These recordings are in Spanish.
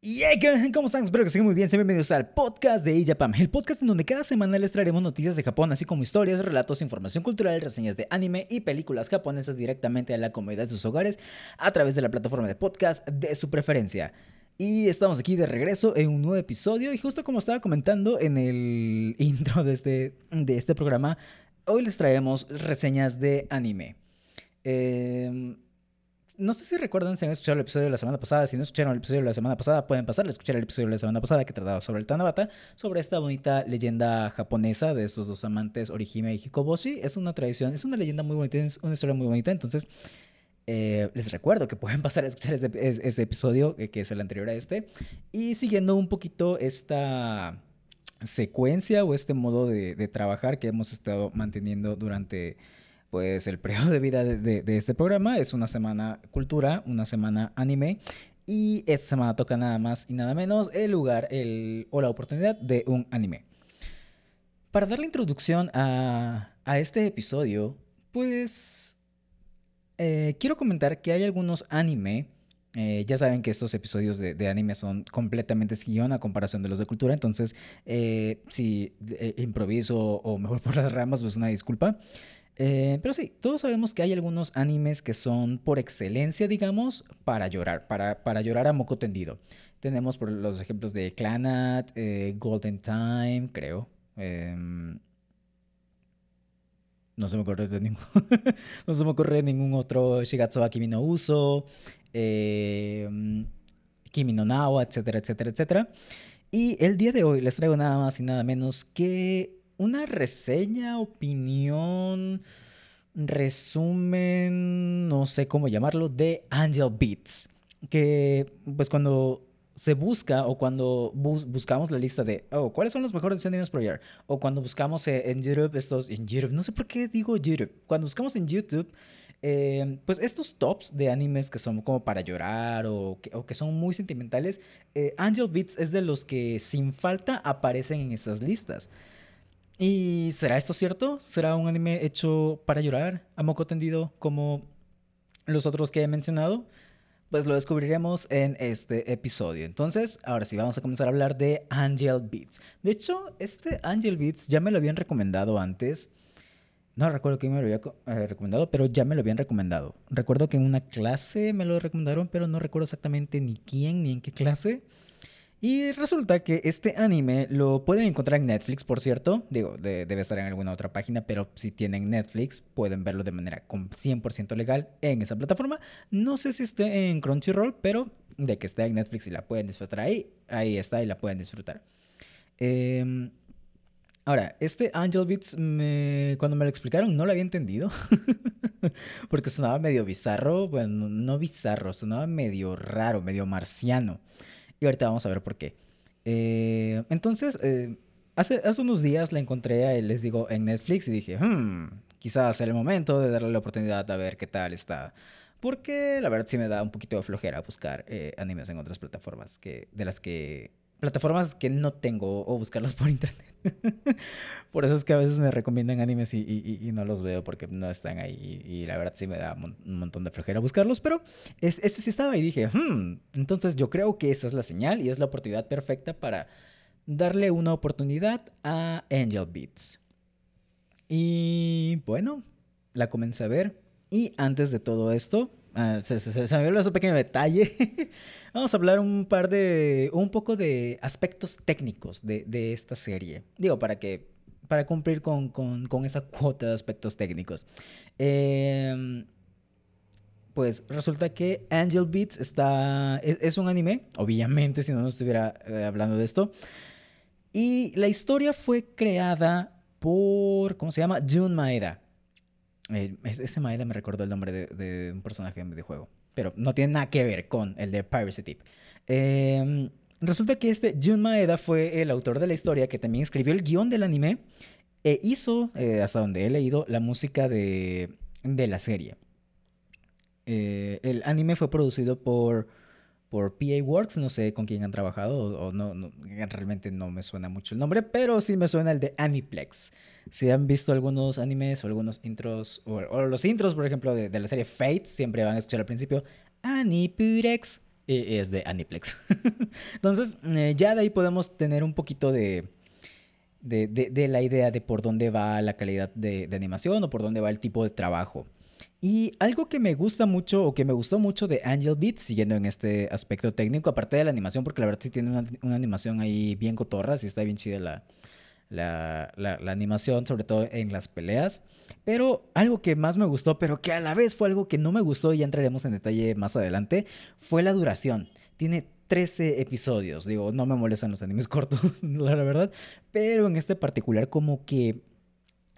Y hey, ¿cómo están? Espero que estén muy bien. Sean bienvenidos al podcast de Ijapam, el podcast en donde cada semana les traeremos noticias de Japón, así como historias, relatos, información cultural, reseñas de anime y películas japonesas directamente a la comodidad de sus hogares a través de la plataforma de podcast de su preferencia. Y estamos aquí de regreso en un nuevo episodio y justo como estaba comentando en el intro de este, de este programa, hoy les traemos reseñas de anime. Eh, no sé si recuerdan si han escuchado el episodio de la semana pasada. Si no escucharon el episodio de la semana pasada, pueden pasar a escuchar el episodio de la semana pasada que trataba sobre el Tanabata, sobre esta bonita leyenda japonesa de estos dos amantes, Orihime y Hikoboshi. Es una tradición, es una leyenda muy bonita, es una historia muy bonita. Entonces, eh, les recuerdo que pueden pasar a escuchar ese, episodio, eh, que es el anterior a este. Y siguiendo un poquito esta secuencia o este modo de trabajar que hemos estado manteniendo durante pues el periodo de vida de, este programa es una semana cultura, una semana anime. Y esta semana toca nada más y nada menos el lugar el, o la oportunidad de un anime. Para dar la introducción a, a este episodio, pues eh, quiero comentar que hay algunos anime. Eh, ya saben que estos episodios de, anime son completamente sin a comparación de los de cultura. Entonces, eh, si improviso o mejor por las ramas, pues una disculpa. Eh, pero sí, todos sabemos que hay algunos animes que son por excelencia, digamos, para llorar, para, para llorar a moco tendido. Tenemos por los ejemplos de Clanat, eh, Golden Time, creo. Em, no se me ocurre de ningún, no se me ocurre ningún otro Shigatsu wa Kimi no Uso, em, Kimi no Nawa, etcétera, etcétera, etcétera. Y el día de hoy les traigo nada más y nada menos que una reseña, opinión, resumen, no sé cómo llamarlo, de Angel Beats. Que pues cuando se busca o cuando buscamos la lista de, oh, ¿cuáles son los mejores animes por year? O cuando buscamos en YouTube estos, en YouTube, no sé por qué digo YouTube, cuando buscamos en YouTube, eh, pues estos tops de animes que son como para llorar o que, son muy sentimentales, eh, Angel Beats es de los que sin falta aparecen en esas listas. ¿Y será esto cierto? ¿Será un anime hecho para llorar, a moco tendido, como los otros que he mencionado? Pues lo descubriremos en este episodio. Entonces, ahora sí, vamos a comenzar a hablar de Angel Beats. De hecho, este Angel Beats ya me lo habían recomendado antes. No recuerdo quién me lo había eh, recomendado, pero ya me lo habían recomendado. Recuerdo que en una clase me lo recomendaron, pero no recuerdo exactamente ni quién ni en qué clase. Y resulta que este anime lo pueden encontrar en Netflix, por cierto. Digo, debe estar en alguna otra página, pero si tienen Netflix, pueden verlo de manera 100% legal en esa plataforma. No sé si esté en Crunchyroll, pero de que esté en Netflix y la pueden disfrutar ahí, ahí está y la pueden disfrutar. Em, ahora, este Angel Beats, cuando me lo explicaron, no lo había entendido. Porque sonaba medio bizarro. Bueno, no bizarro, sonaba medio raro, medio marciano. Y ahorita vamos a ver por qué. Eh, entonces, eh, hace, hace unos días la encontré, les digo, en Netflix y dije, hmm, quizás sea el momento de darle la oportunidad a ver qué tal está. Porque la verdad sí me da un poquito de flojera buscar eh, animes en otras plataformas que, de las que plataformas que no tengo o buscarlas por internet. por eso es que a veces me recomiendan animes y, no los veo porque no están ahí. Y, la verdad sí me da un montón de flojera buscarlos. Pero este sí estaba y dije, hmm, entonces yo creo que esa es la señal y es la oportunidad perfecta para darle una oportunidad a Angel Beats. Y bueno, la comencé a ver. Y antes de todo esto, Ah, se, me olvidó ese pequeño detalle. Vamos a hablar un par de. un poco de aspectos técnicos de, de esta serie. Digo, para que. para cumplir con, con, con esa cuota de aspectos técnicos. Em, pues resulta que Angel Beats está. Es, un anime, obviamente, si no, no estuviera eh, hablando de esto. Y la historia fue creada por. ¿Cómo se llama? Jun Maeda. Eh, ese Maeda me recordó el nombre de, un personaje de videojuego, pero no tiene nada que ver con el de Piracy Tip. Em, resulta que este Jun Maeda fue el autor de la historia que también escribió el guion del anime e hizo, eh, hasta donde he leído, la música de, de la serie. Eh, el anime fue producido por, por PA Works, no sé con quién han trabajado, o, no, no, realmente no me suena mucho el nombre, pero sí me suena el de Aniplex. Si han visto algunos animes o algunos intros, o, los intros, por ejemplo, de, la serie Fate, siempre van a escuchar al principio Anipurex. es de Aniplex. Entonces, eh, ya de ahí podemos tener un poquito de, de, la idea de por dónde va la calidad de, animación o por dónde va el tipo de trabajo. Y algo que me gusta mucho o que me gustó mucho de Angel Beats, siguiendo en este aspecto técnico, aparte de la animación, porque la verdad sí tiene una, animación ahí bien cotorra, sí está bien chida la, la, la, animación, sobre todo en las peleas. Pero algo que más me gustó, pero que a la vez fue algo que no me gustó, y ya entraremos en detalle más adelante, fue la duración. Tiene 13 episodios. Digo, no me molestan los animes cortos, la verdad. Pero en este particular, como que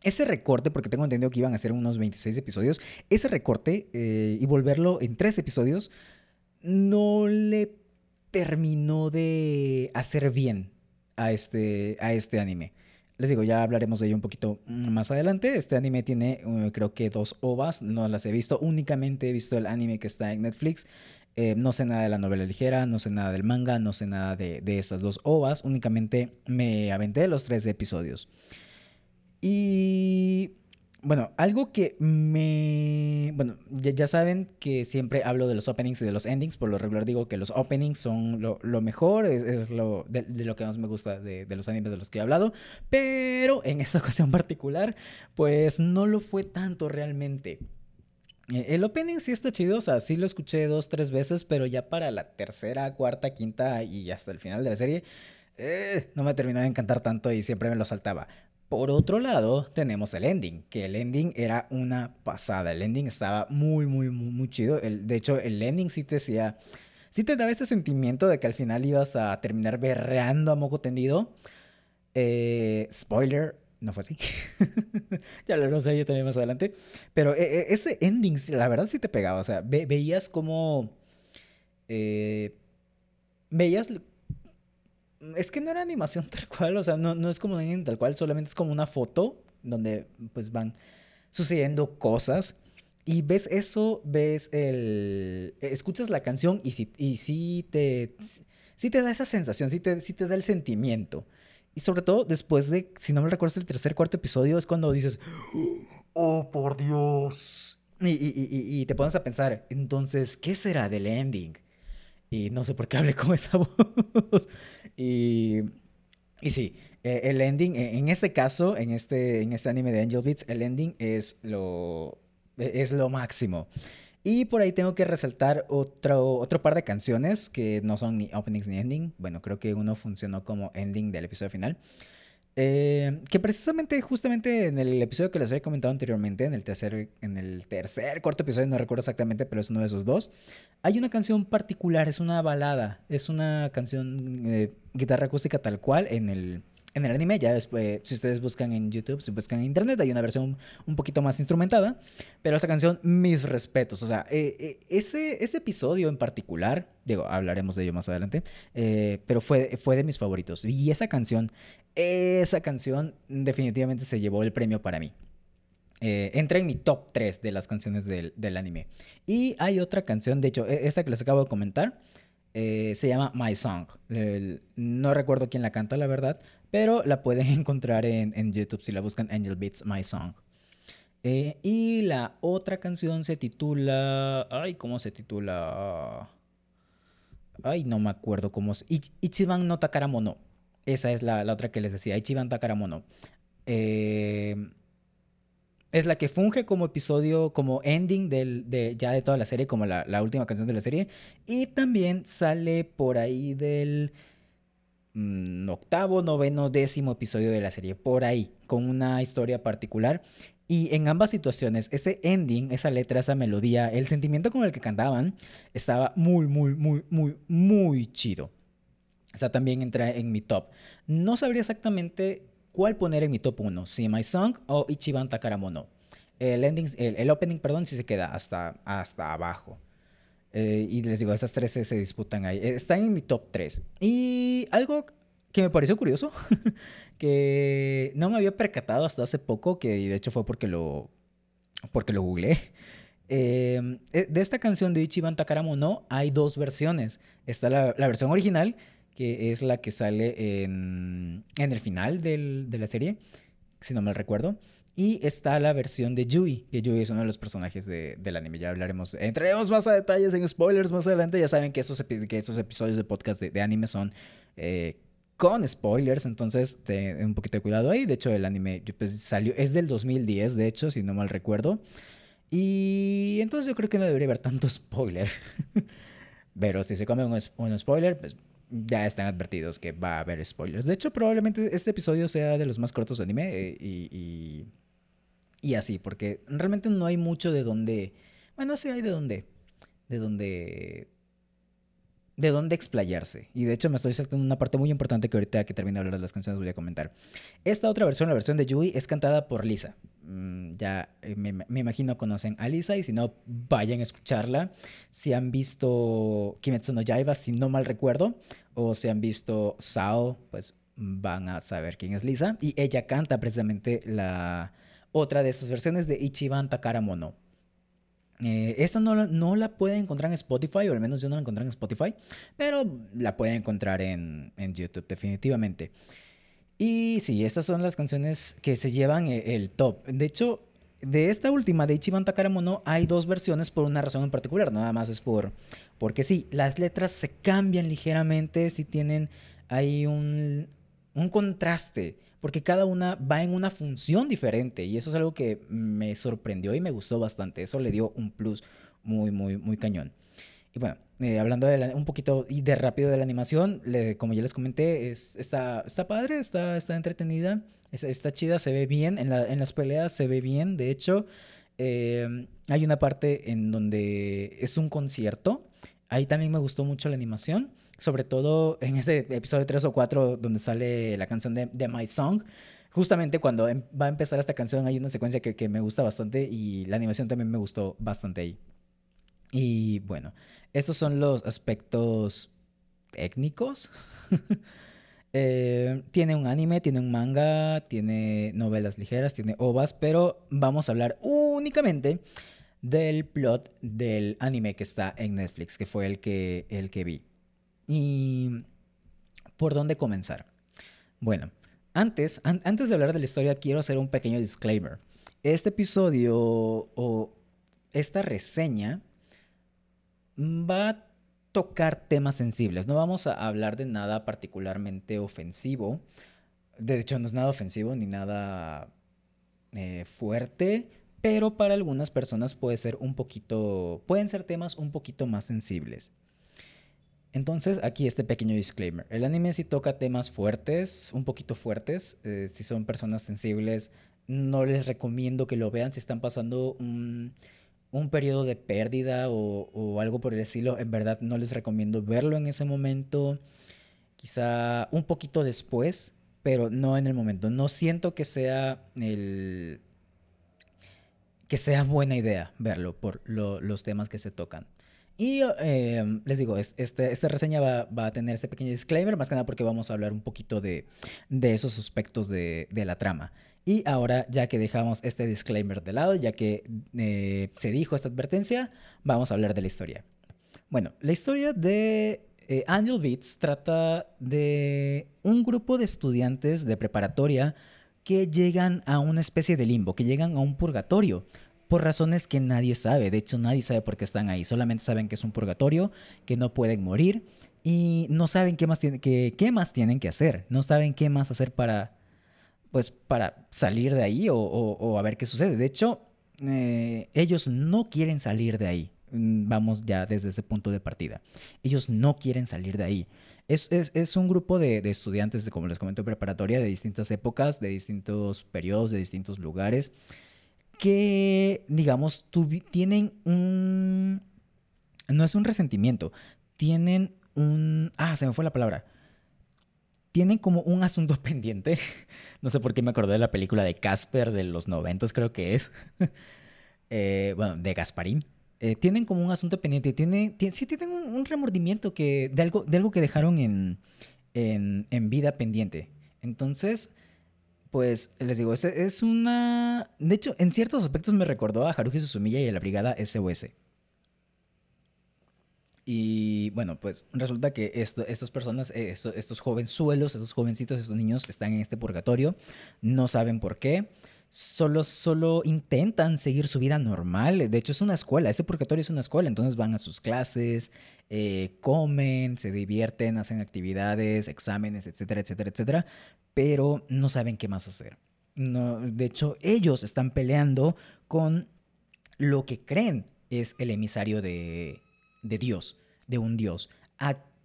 ese recorte, porque tengo entendido que iban a ser unos 26 episodios, ese recorte eh, y volverlo en tres episodios no le terminó de hacer bien a este, a este anime. Les digo, ya hablaremos de ello un poquito más adelante. Este anime tiene, uh, creo que dos ovas, no las he visto, únicamente he visto el anime que está en Netflix. Eh, no sé nada de la novela ligera, no sé nada del manga, no sé nada de, de estas dos ovas, únicamente me aventé los tres episodios. Y bueno, algo que me... Bueno, ya, saben que siempre hablo de los openings y de los endings. Por lo regular digo que los openings son lo, mejor, es, lo de, lo que más me gusta de, los animes de los que he hablado. Pero en esta ocasión particular, pues no lo fue tanto realmente. Eh, el opening sí está chido, o sea, sí lo escuché dos, tres veces, pero ya para la tercera, cuarta, quinta y hasta el final de la serie, eh, no me terminó de encantar tanto y siempre me lo saltaba. Por otro lado, tenemos el ending, que el ending era una pasada. El ending estaba muy, muy, muy, chido. De hecho, el ending sí te decía, sí te daba ese sentimiento de que al final ibas a terminar berreando a moco tendido. Eh, spoiler, no fue así. ya lo sé yo también más adelante. Pero eh, eh, ese ending, la verdad sí te pegaba. O sea, veías como... veías es que no era animación tal cual, o sea, no, no es como tal cual, solamente es como una foto donde pues van sucediendo cosas. Y ves eso, ves el... Escuchas la canción y sí, y sí, te, sí te da esa sensación, sí te, te da el sentimiento. Y sobre todo después de, si no me recuerdo, el tercer, cuarto episodio es cuando dices, oh, por Dios. Y, y, y, te pones a pensar, entonces, ¿qué será del ending? Y no sé por qué hablé con esa voz. y, y sí, eh, el ending, e, en este caso, en este, en este anime de Angel Beats, el ending es lo, e, es lo máximo. Y por ahí tengo que resaltar otro, otro par de canciones que no son ni openings ni ending. Bueno, creo que uno funcionó como ending del episodio final. Eh, que precisamente, justamente en el episodio que les había comentado anteriormente, en el tercer, en el tercer, cuarto episodio, no recuerdo exactamente, pero es uno de esos dos, hay una canción particular, es una balada, es una canción eh, guitarra acústica tal cual en el, en el anime, ya después, si ustedes buscan en YouTube, si buscan en internet, hay una versión un poquito más instrumentada, pero esa canción, mis respetos, o sea, eh, eh, ese, ese episodio en particular, digo, hablaremos de ello más adelante, eh, pero fue, fue de mis favoritos, y esa canción, esa canción definitivamente se llevó el premio para mí. entra en mi top 3 de las canciones del, del anime. Y hay otra canción, de hecho, e, esta que les acabo de comentar, se llama My Song. no recuerdo quién la canta, la verdad, pero la pueden encontrar en, YouTube si la buscan Angel Beats My Song. Eh, y la otra canción se titula. Ay, ¿cómo se titula? Ay, no me acuerdo cómo se. Ichiban no Takaramono. Esa es la, otra que les decía. Ichiban Takaramono. Eh, es la que funge como episodio, como ending de, ya de toda la serie, como la, la última canción de la serie. Y también sale por ahí del Mm, octavo, noveno, décimo episodio de la serie, por ahí, con una historia particular. Y en ambas situaciones, ese ending, esa letra, esa melodía, el sentimiento con el que cantaban, estaba muy, muy, muy, muy, muy chido. O sea, también entra en mi top. No sabría exactamente cuál poner en mi top 1, si My Song o Ichiban Takaramono. El, ending, el, opening, perdón, si se queda hasta, hasta abajo. Eh, y les digo, esas tres se disputan ahí. Eh, están en mi top 3. Y algo que me pareció curioso, que no me había percatado hasta hace poco, que de hecho fue porque lo, porque lo googleé. Em, eh, de esta canción de Ichiban Takaramono hay dos versiones. Está la, la, versión original, que es la que sale en, en el final del, de la serie, si no me recuerdo. Y está la versión de Yui, que Yui es uno de los personajes de, del anime. Ya hablaremos, entraremos más a detalles en spoilers más adelante. Ya saben que esos, que esos episodios de podcast de, anime son eh, con spoilers, entonces ten un poquito de cuidado ahí. De hecho, el anime pues, salió, es del 2010, de hecho, si no mal recuerdo. Y entonces yo creo que no debería haber tanto spoiler. Pero si se come un, un spoiler, pues ya están advertidos que va a haber spoilers. De hecho, probablemente este episodio sea de los más cortos de anime eh, y, y, así, porque realmente no hay mucho de donde... Bueno, sí hay de dónde... De donde... De dónde explayarse. Y de hecho me estoy saltando una parte muy importante que ahorita que termine de hablar de las canciones voy a comentar. Esta otra versión, la versión de Yui, es cantada por Lisa. Mm, ya eh, me, imagino conocen a Lisa y si no, vayan a escucharla. Si han visto Kimetsu no Yaiba, si no mal recuerdo, o si han visto Sao, pues van a saber quién es Lisa. Y ella canta precisamente la otra de estas versiones de Ichiban Takaramono. Eh, esta no, no, la pueden encontrar en Spotify, o al menos yo no la encontré en Spotify, pero la pueden encontrar en, en YouTube definitivamente. Y sí, estas son las canciones que se llevan e, el top. De hecho, de esta última, de Ichiban Takaramono, hay dos versiones por una razón en particular. Nada más es por. Porque sí, las letras se cambian ligeramente, si tienen hay un, un contraste. Porque cada una va en una función diferente. Y eso es algo que me sorprendió y me gustó bastante. Eso le dio un plus muy, muy, muy cañón. Y bueno, eh, hablando de un poquito y de rápido de la animación, como ya les comenté, es, está, está padre, está, está entretenida, está, chida, se ve bien, en, la, en, las peleas se ve bien, de hecho, em, hay una parte en donde es un concierto, ahí también me gustó mucho la animación, sobre todo en ese episodio 3 o 4 donde sale la canción de, de My Song, justamente cuando em, va a empezar esta canción hay una secuencia que, que me gusta bastante y la animación también me gustó bastante ahí. Y bueno, estos son los aspectos técnicos. Eh, tiene un anime, tiene un manga, tiene novelas ligeras, tiene ovas, pero vamos a hablar únicamente del plot del anime que está en Netflix, que fue el que, el que vi. ¿Y por dónde comenzar? Bueno, antes, antes de hablar de la historia, quiero hacer un pequeño disclaimer. Este episodio o esta reseña va a tocar temas sensibles. No vamos a hablar de nada particularmente ofensivo. De hecho, no es nada ofensivo ni nada eh, fuerte, pero para algunas personas puede ser un poquito, pueden ser temas un poquito más sensibles. Entonces, aquí este pequeño disclaimer. El anime sí toca temas fuertes, un poquito fuertes. Eh, si son personas sensibles, no les recomiendo que lo vean si están pasando un un periodo de pérdida o, algo por el estilo, en verdad no les recomiendo verlo en ese momento. Quizá un poquito después, pero no en el momento. No siento que sea el que sea buena idea verlo por los temas que se tocan. Y em, les digo, este, esta reseña va, a tener este pequeño disclaimer, más que nada porque vamos a hablar un poquito de, esos aspectos de, de la trama. Y ahora, ya que dejamos este disclaimer de lado, ya que eh, se dijo esta advertencia, vamos a hablar de la historia. Bueno, la historia de eh, Angel Beats trata de un grupo de estudiantes de preparatoria que llegan a una especie de limbo, que llegan a un purgatorio, por razones que nadie sabe. De hecho, nadie sabe por qué están ahí. Solamente saben que es un purgatorio, que no pueden morir y no saben qué más, qué más tienen que hacer. No saben qué más hacer para, pues para salir de ahí o, a ver qué sucede. De hecho, eh, ellos no quieren salir de ahí. Mm, vamos ya desde ese punto de partida. Ellos no quieren salir de ahí. Es, un grupo de, estudiantes, como les comento, preparatoria de distintas épocas, de distintos periodos, de distintos lugares, que, digamos, tienen un... No es un resentimiento, tienen un... Ah, se me fue la palabra tienen como un asunto pendiente. No sé por qué me acordé de la película de Casper de los noventas, creo que es. Eh, bueno, de Gasparín. Eh, tienen como un asunto pendiente. Tiene, sí tienen un, remordimiento que, de, algo, de algo que dejaron en, en, vida pendiente. Entonces, pues les digo, es, una... De hecho, en ciertos aspectos me recordó a Haruhi Suzumiya y a la brigada SOS. Y bueno, pues resulta que estas personas, eh, estos, jovenzuelos, estos jovencitos, estos niños están en este purgatorio, no saben por qué, solo, solo intentan seguir su vida normal. De hecho, es una escuela, ese purgatorio es una escuela, entonces van a sus clases, eh, comen, se divierten, hacen actividades, exámenes, etcétera, etcétera, etcétera, pero no saben qué más hacer. No, de hecho, ellos están peleando con lo que creen es el emisario de, de Dios, de un Dios.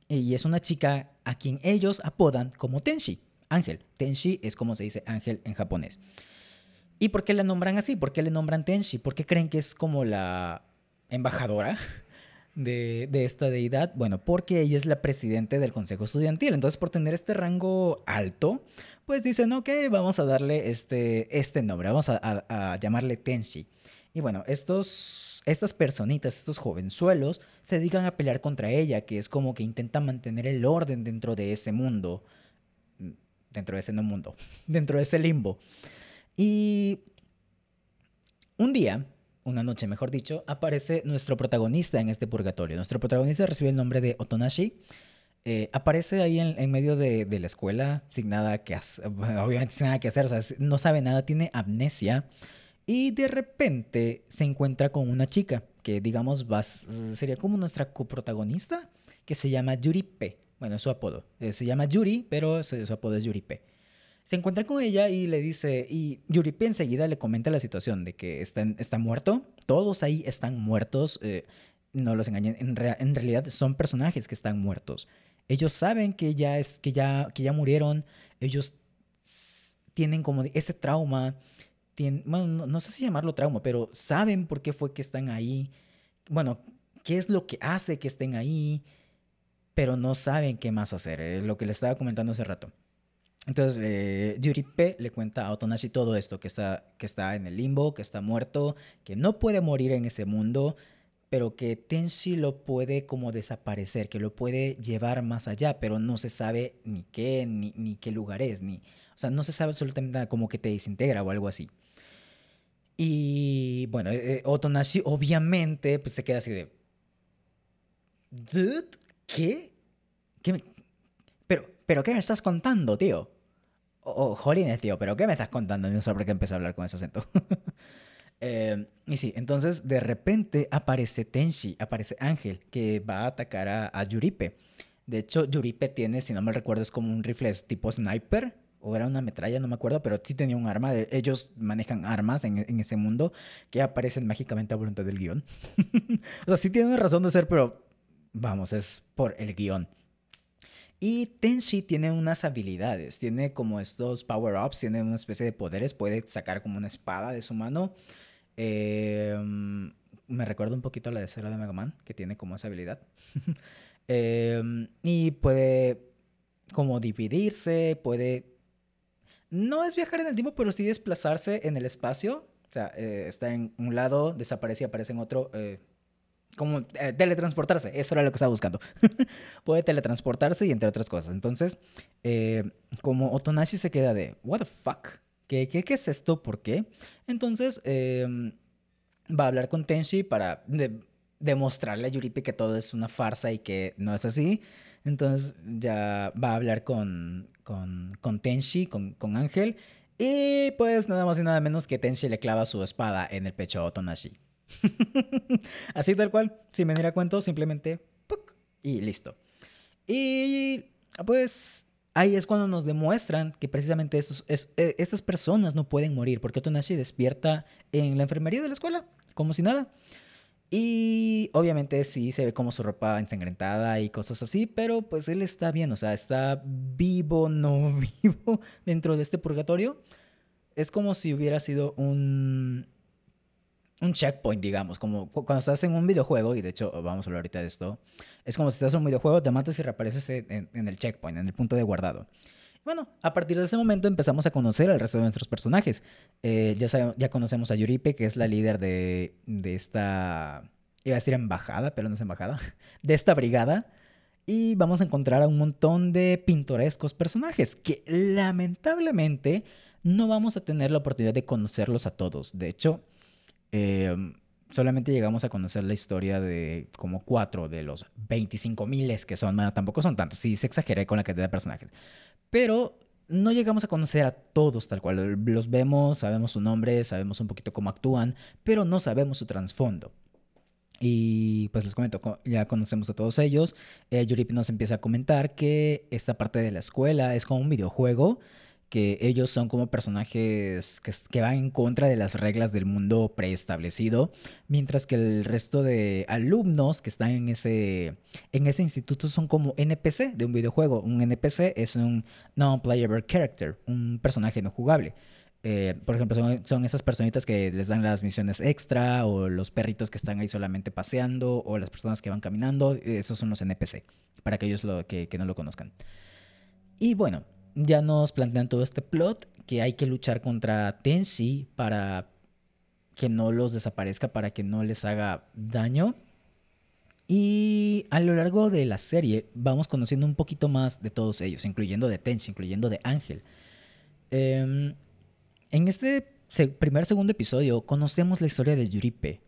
y es una chica a quien ellos apodan como Tenshi, ángel. Tenshi es como se dice ángel en japonés. ¿Y por qué la nombran así? ¿Por qué le nombran Tenshi? ¿Por qué creen que es como la embajadora de, esta deidad? Bueno, porque ella es la presidente del consejo estudiantil. Entonces, por tener este rango alto, pues dicen, ok, vamos a darle este, este nombre, vamos a, llamarle Tenshi. Y bueno, estos, estas personitas, estos jovenzuelos, se dedican a pelear contra ella, que es como que intentan mantener el orden dentro de ese mundo. Dentro de ese no mundo, dentro de ese limbo. Y un día, una noche mejor dicho, aparece nuestro protagonista en este purgatorio. Nuestro protagonista recibe el nombre de Otonashi. Eh, aparece ahí en, medio de, la escuela sin nada que hacer, obviamente sin nada que hacer, o sea, no sabe nada, tiene amnesia y de repente se encuentra con una chica que digamos sería como nuestra coprotagonista que se llama Yuripe. Bueno, es su apodo. Eh, se llama Yuri, pero su, su apodo es Yuripe se encuentra con ella y le dice, y Yuripe enseguida le comenta la situación de que está, está muerto, todos ahí están muertos, eh, no los engañen, en, realidad son personajes que están muertos. Ellos saben que ya, es, que ya, que ya murieron, ellos tienen como ese trauma, bueno, no, no sé si llamarlo trauma, pero saben por qué fue que están ahí, bueno, qué es lo que hace que estén ahí, pero no saben qué más hacer, es lo que le estaba comentando hace rato. Entonces, eh, Yuripe le cuenta a Otonashi todo esto, que está, que está en el limbo, que está muerto, que no puede morir en ese mundo, pero que Tenshi lo puede como desaparecer, que lo puede llevar más allá, pero no se sabe ni qué, ni, qué lugar es, ni, o sea, no se sabe absolutamente nada, como que te desintegra o algo así. Y bueno, eh, Otonashi obviamente pues, se queda así de... ¿Dude? ¿Qué? ¿Qué pero, ¿Pero qué me estás contando, tío? Oh, jolines, tío, pero ¿qué me estás contando? No sé por qué empecé a hablar con ese acento. Eh, y sí, entonces de repente aparece Tenshi, aparece Ángel, que va a atacar a, Yuripe. De hecho, Yuripe tiene, si no me recuerdo, es como un rifle tipo sniper, o era una metralla, no me acuerdo, pero sí tenía un arma. Ellos manejan armas en, en ese mundo que aparecen mágicamente a voluntad del guion. o sea, sí tienen razón de ser, pero vamos, es por el guion. Y Tenshi tiene unas habilidades, tiene como estos power-ups, tiene una especie de poderes, puede sacar como una espada de su mano. Em, me recuerda un poquito a la de Cero de Mega Man, que tiene como esa habilidad. Em, y puede como dividirse, puede... No es viajar en el tiempo, pero sí desplazarse en el espacio. O sea, eh, está en un lado, desaparece y aparece en otro. Como eh, teletransportarse, eso era lo que estaba buscando. Puede teletransportarse y entre otras cosas. Entonces, eh, como Otonashi se queda de, ¿What the fuck? ¿Qué, qué, es esto? ¿Por qué? Entonces, em, va a hablar con Tenshi para demostrarle a Yuripe que todo es una farsa y que no es así. Entonces, ya va a hablar con, con, con Tenshi, con, con Ángel. Y pues nada más y nada menos que Tenshi le clava su espada en el pecho a Otonashi. Así tal cual, sin venir a cuento, simplemente y listo. Y pues ahí es cuando nos demuestran que precisamente estos, eh, estas personas no pueden morir, porque Otonashi despierta en la enfermería de la escuela, como si nada. Y obviamente sí se ve como su ropa ensangrentada y cosas así, pero pues él está bien, o sea, está vivo, no vivo dentro de este purgatorio. Es como si hubiera sido un, un checkpoint, digamos, como cuando estás en un videojuego, y de hecho vamos a hablar ahorita de esto, es como si estás en un videojuego, te matas y reapareces en, el checkpoint, en el punto de guardado. Bueno, a partir de ese momento empezamos a conocer al resto de nuestros personajes. Eh, ya, ya conocemos a Yuripe, que es la líder de, de esta, iba a decir embajada, pero no es embajada, de esta brigada. Y vamos a encontrar a un montón de pintorescos personajes que lamentablemente no vamos a tener la oportunidad de conocerlos a todos. De hecho, Em, solamente llegamos a conocer la historia de como cuatro de los 25 miles que son, bueno, tampoco son tantos, sí se exageré con la cantidad de personajes, pero no llegamos a conocer a todos tal cual. Los vemos, sabemos su nombre, sabemos un poquito cómo actúan, pero no sabemos su trasfondo. Y pues les comento, ya conocemos a todos ellos. Eh, nos empieza a comentar que esta parte de la escuela es como un videojuego que ellos son como personajes que, van en contra de las reglas del mundo preestablecido, mientras que el resto de alumnos que están en ese, en ese instituto son como NPC de un videojuego. Un NPC es un non-playable character, un personaje no jugable. Eh, por ejemplo, son, esas personitas que les dan las misiones extra o los perritos que están ahí solamente paseando o las personas que van caminando. Esos son los NPC, para aquellos lo, que, que no lo conozcan. Y bueno, ya nos plantean todo este plot que hay que luchar contra Tensi para que no los desaparezca, para que no les haga daño. Y a lo largo de la serie vamos conociendo un poquito más de todos ellos, incluyendo de Tensi, incluyendo de Ángel. Em, en este primer segundo episodio conocemos la historia de Yuripe.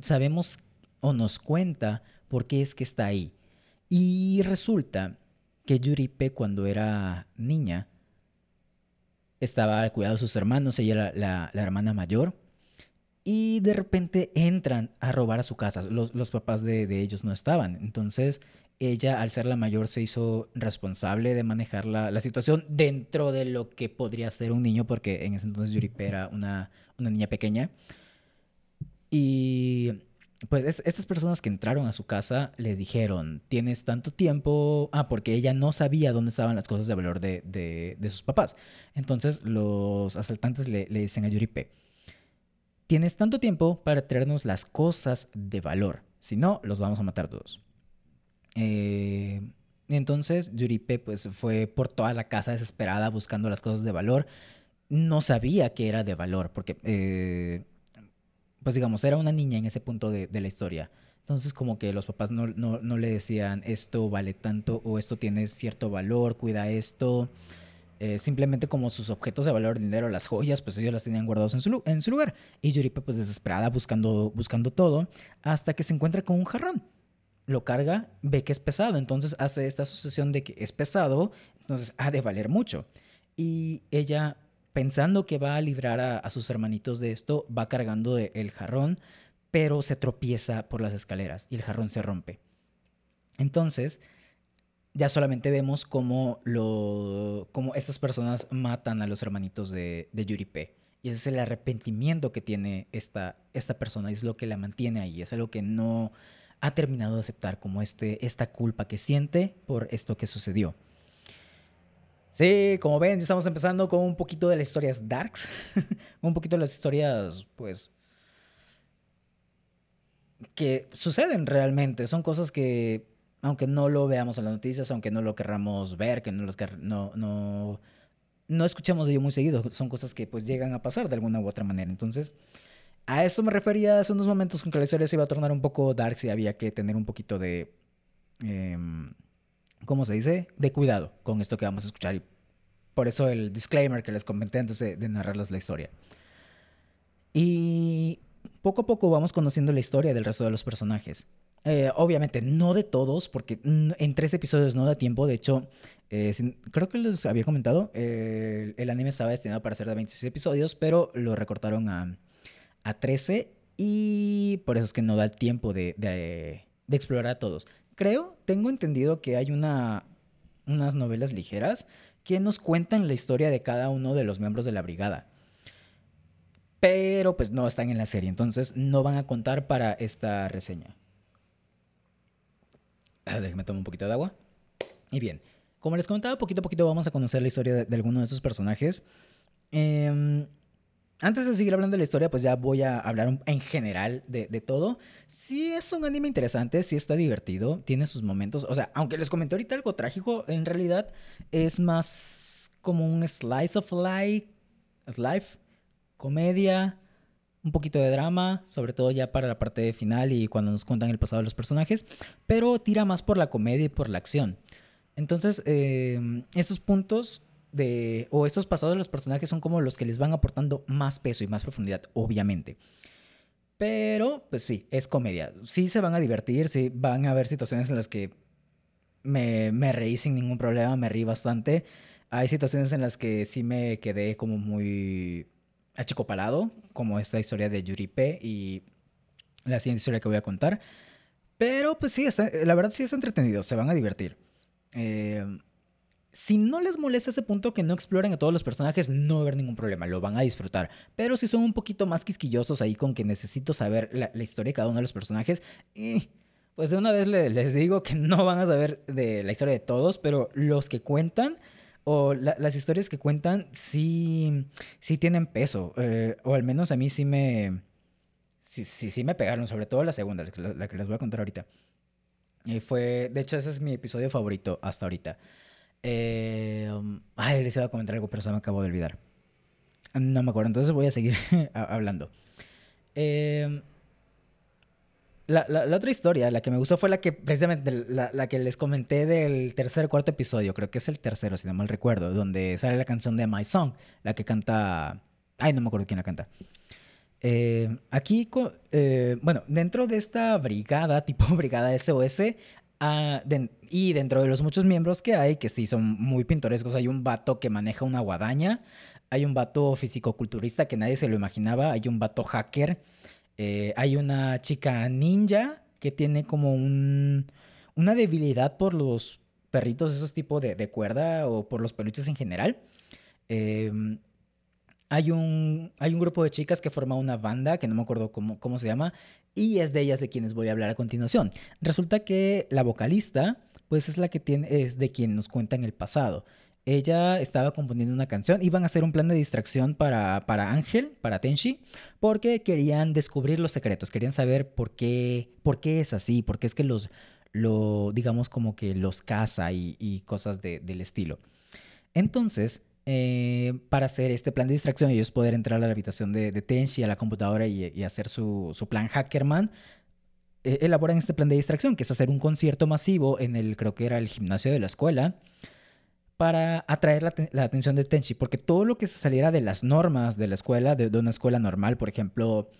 sabemos o nos cuenta por qué es que está ahí. Y resulta que Yuripe cuando era niña estaba al cuidado de sus hermanos, ella era la, hermana mayor, y de repente entran a robar a su casa. Los, papás de, ellos no estaban. Entonces ella, al ser la mayor, se hizo responsable de manejar la, situación dentro de lo que podría ser un niño, porque en ese entonces Yuripe era una, una niña pequeña. Y pues estas personas que entraron a su casa le dijeron, tienes tanto tiempo, ah, porque ella no sabía dónde estaban las cosas de valor de, sus papás. Entonces los asaltantes le, dicen a Yuripe, tienes tanto tiempo para traernos las cosas de valor, si no, los vamos a matar todos. Eh, entonces Yuripe pues fue por toda la casa desesperada buscando las cosas de valor. No sabía que era de valor, porque... Eh, pues digamos, era una niña en ese punto de, la historia. Entonces como que los papás no, le decían esto vale tanto o esto tiene cierto valor, cuida esto. Eh, simplemente como sus objetos de valor, dinero, las joyas, pues ellos las tenían guardados en su, en su lugar. Y Yuripe pues desesperada buscando, buscando todo hasta que se encuentra con un jarrón. Lo carga, ve que es pesado, entonces hace esta asociación de que es pesado, entonces ha de valer mucho. Y ella pensando que va a librar a, sus hermanitos de esto, va cargando el jarrón, pero se tropieza por las escaleras y el jarrón se rompe. Entonces, ya solamente vemos cómo, lo, cómo estas personas matan a los hermanitos de, de Yuripe. Y ese es el arrepentimiento que tiene esta, esta persona, es lo que la mantiene ahí, es algo que no ha terminado de aceptar, como este, esta culpa que siente por esto que sucedió. Sí, como ven, estamos empezando con un poquito de las historias darks, un poquito de las historias, pues, que suceden realmente. Son cosas que, aunque no lo veamos en las noticias, aunque no lo querramos ver, que no los no, no, no escuchamos de ello muy seguido, son cosas que pues llegan a pasar de alguna u otra manera. Entonces, a eso me refería hace unos momentos con que la historia se iba a tornar un poco dark y había que tener un poquito de... Em, ¿cómo se dice? De cuidado con esto que vamos a escuchar. Y por eso el disclaimer que les comenté antes de, narrarles la historia. Y poco a poco vamos conociendo la historia del resto de los personajes. Eh, obviamente, no de todos, porque en tres episodios no da tiempo. De hecho, eh, creo que les había comentado, eh, el anime estaba destinado para ser de 26 episodios, pero lo recortaron a, a 13 y por eso es que no da tiempo de, de explorar a todos. Creo, tengo entendido que hay una, unas novelas ligeras que nos cuentan la historia de cada uno de los miembros de la brigada. Pero pues no están en la serie, entonces no van a contar para esta reseña. Ah, déjame tomar un poquito de agua. Y bien, como les comentaba, poquito a poquito vamos a conocer la historia de, de alguno de esos personajes. Eh, antes de seguir hablando de la historia, pues ya voy a hablar en general de, todo. Sí es un anime interesante, sí está divertido, tiene sus momentos. O sea, aunque les comenté ahorita algo trágico, en realidad es más como un slice of life, life comedia, un poquito de drama, sobre todo ya para la parte final y cuando nos cuentan el pasado de los personajes, pero tira más por la comedia y por la acción. Entonces, eh, estos puntos o estos pasados de los personajes son como los que les van aportando más peso y más profundidad, obviamente. Pero, pues sí, es comedia. Sí se van a divertir, sí van a haber situaciones en las que me, me reí sin ningún problema, me reí bastante. Hay situaciones en las que sí me quedé como muy achicopalado, como esta historia de Yuripe y la siguiente historia que voy a contar. Pero pues sí, la verdad sí es entretenido, se van a divertir. Eh, si no les molesta ese punto que no exploren a todos los personajes, no va a haber ningún problema, lo van a disfrutar. Pero si son un poquito más quisquillosos ahí con que necesito saber la, historia de cada uno de los personajes, pues de una vez les digo que no van a saber de la historia de todos, pero los que cuentan o las historias que cuentan sí, sí tienen peso, eh, o al menos a mí sí me, sí, sí, me pegaron, sobre todo la segunda, la, que les voy a contar ahorita. Y fue, de hecho, ese es mi episodio favorito hasta ahorita. Eh, ay, les iba a comentar algo, pero se me acabó de olvidar. No me acuerdo, entonces voy a seguir hablando. Eh, la, la, otra historia, la que me gustó fue la que precisamente la, la, que les comenté del tercer cuarto episodio, creo que es el tercero, si no mal recuerdo, donde sale la canción de My Song, la que canta... Ay, no me acuerdo quién la canta. Eh, aquí, eh, bueno, dentro de esta brigada, tipo brigada SOS, ah, y dentro de los muchos miembros que hay, que sí son muy pintorescos, hay un vato que maneja una guadaña, hay un vato fisicoculturista que nadie se lo imaginaba, hay un vato hacker, eh, hay una chica ninja que tiene como un, una debilidad por los perritos, esos tipos de, cuerda o por los peluches en general. Eh, hay un, hay un grupo de chicas que forma una banda, que no me acuerdo cómo, cómo se llama, y es de ellas de quienes voy a hablar a continuación. Resulta que la vocalista, pues es la que tiene, es de quien nos cuenta en el pasado. Ella estaba componiendo una canción, iban a hacer un plan de distracción para, para Ángel, para Tenshi, porque querían descubrir los secretos, querían saber por qué, por qué es así, por qué es que los, lo, digamos como que los caza y, y cosas de, del estilo. Entonces, eh, para hacer este plan de distracción y ellos poder entrar a la habitación de, de Tenchi, a la computadora y, hacer su, plan Hackerman, eh, elaboran este plan de distracción, que es hacer un concierto masivo en el, creo que era el gimnasio de la escuela, para atraer la, atención de Tenchi, porque todo lo que saliera de las normas de la escuela, de, una escuela normal, por ejemplo,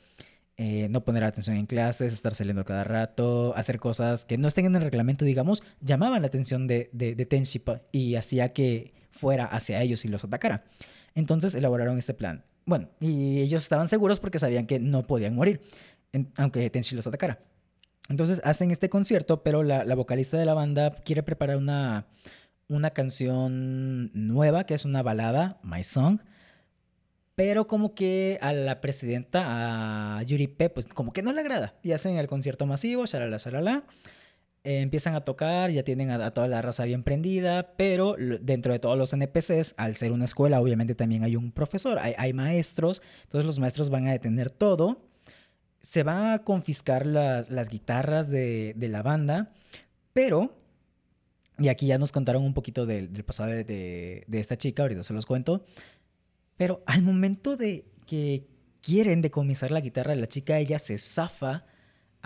eh, no poner atención en clases, estar saliendo cada rato, hacer cosas que no estén en el reglamento, digamos, llamaban la atención de, de, de Tenchi y hacía que fuera hacia ellos y los atacara. Entonces elaboraron este plan. Bueno, y ellos estaban seguros porque sabían que no podían morir, aunque Tenchi los atacara. Entonces hacen este concierto, pero la, vocalista de la banda quiere preparar una, una canción nueva, que es una balada, My Song. Pero como que a la presidenta, a Yuri P, pues como que no le agrada. Y hacen el concierto masivo, shalala, shalala. Eh, empiezan a tocar, ya tienen a, toda la raza bien prendida, pero dentro de todos los NPCs, al ser una escuela, obviamente también hay un profesor, hay, maestros, entonces los maestros van a detener todo, se van a confiscar las, guitarras de, la banda, pero, y aquí ya nos contaron un poquito del, pasado de, de esta chica, ahorita se los cuento, pero al momento de que quieren decomisar la guitarra de la chica, ella se zafa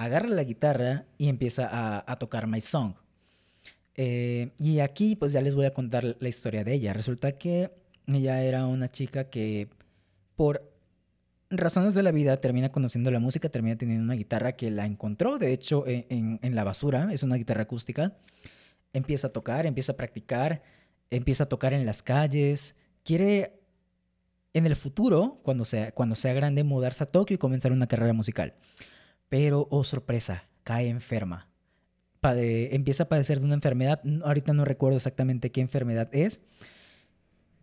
agarra la guitarra y empieza a, tocar My Song. Eh, y aquí pues ya les voy a contar la historia de ella. Resulta que ella era una chica que por razones de la vida termina conociendo la música, termina teniendo una guitarra que la encontró, de hecho, e, en, la basura, es una guitarra acústica. Empieza a tocar, empieza a practicar, empieza a tocar en las calles, quiere en el futuro, cuando sea, cuando sea grande, mudarse a Tokio y comenzar una carrera musical. Pero, oh sorpresa, cae enferma. empieza a padecer de una enfermedad, ahorita no recuerdo exactamente qué enfermedad es,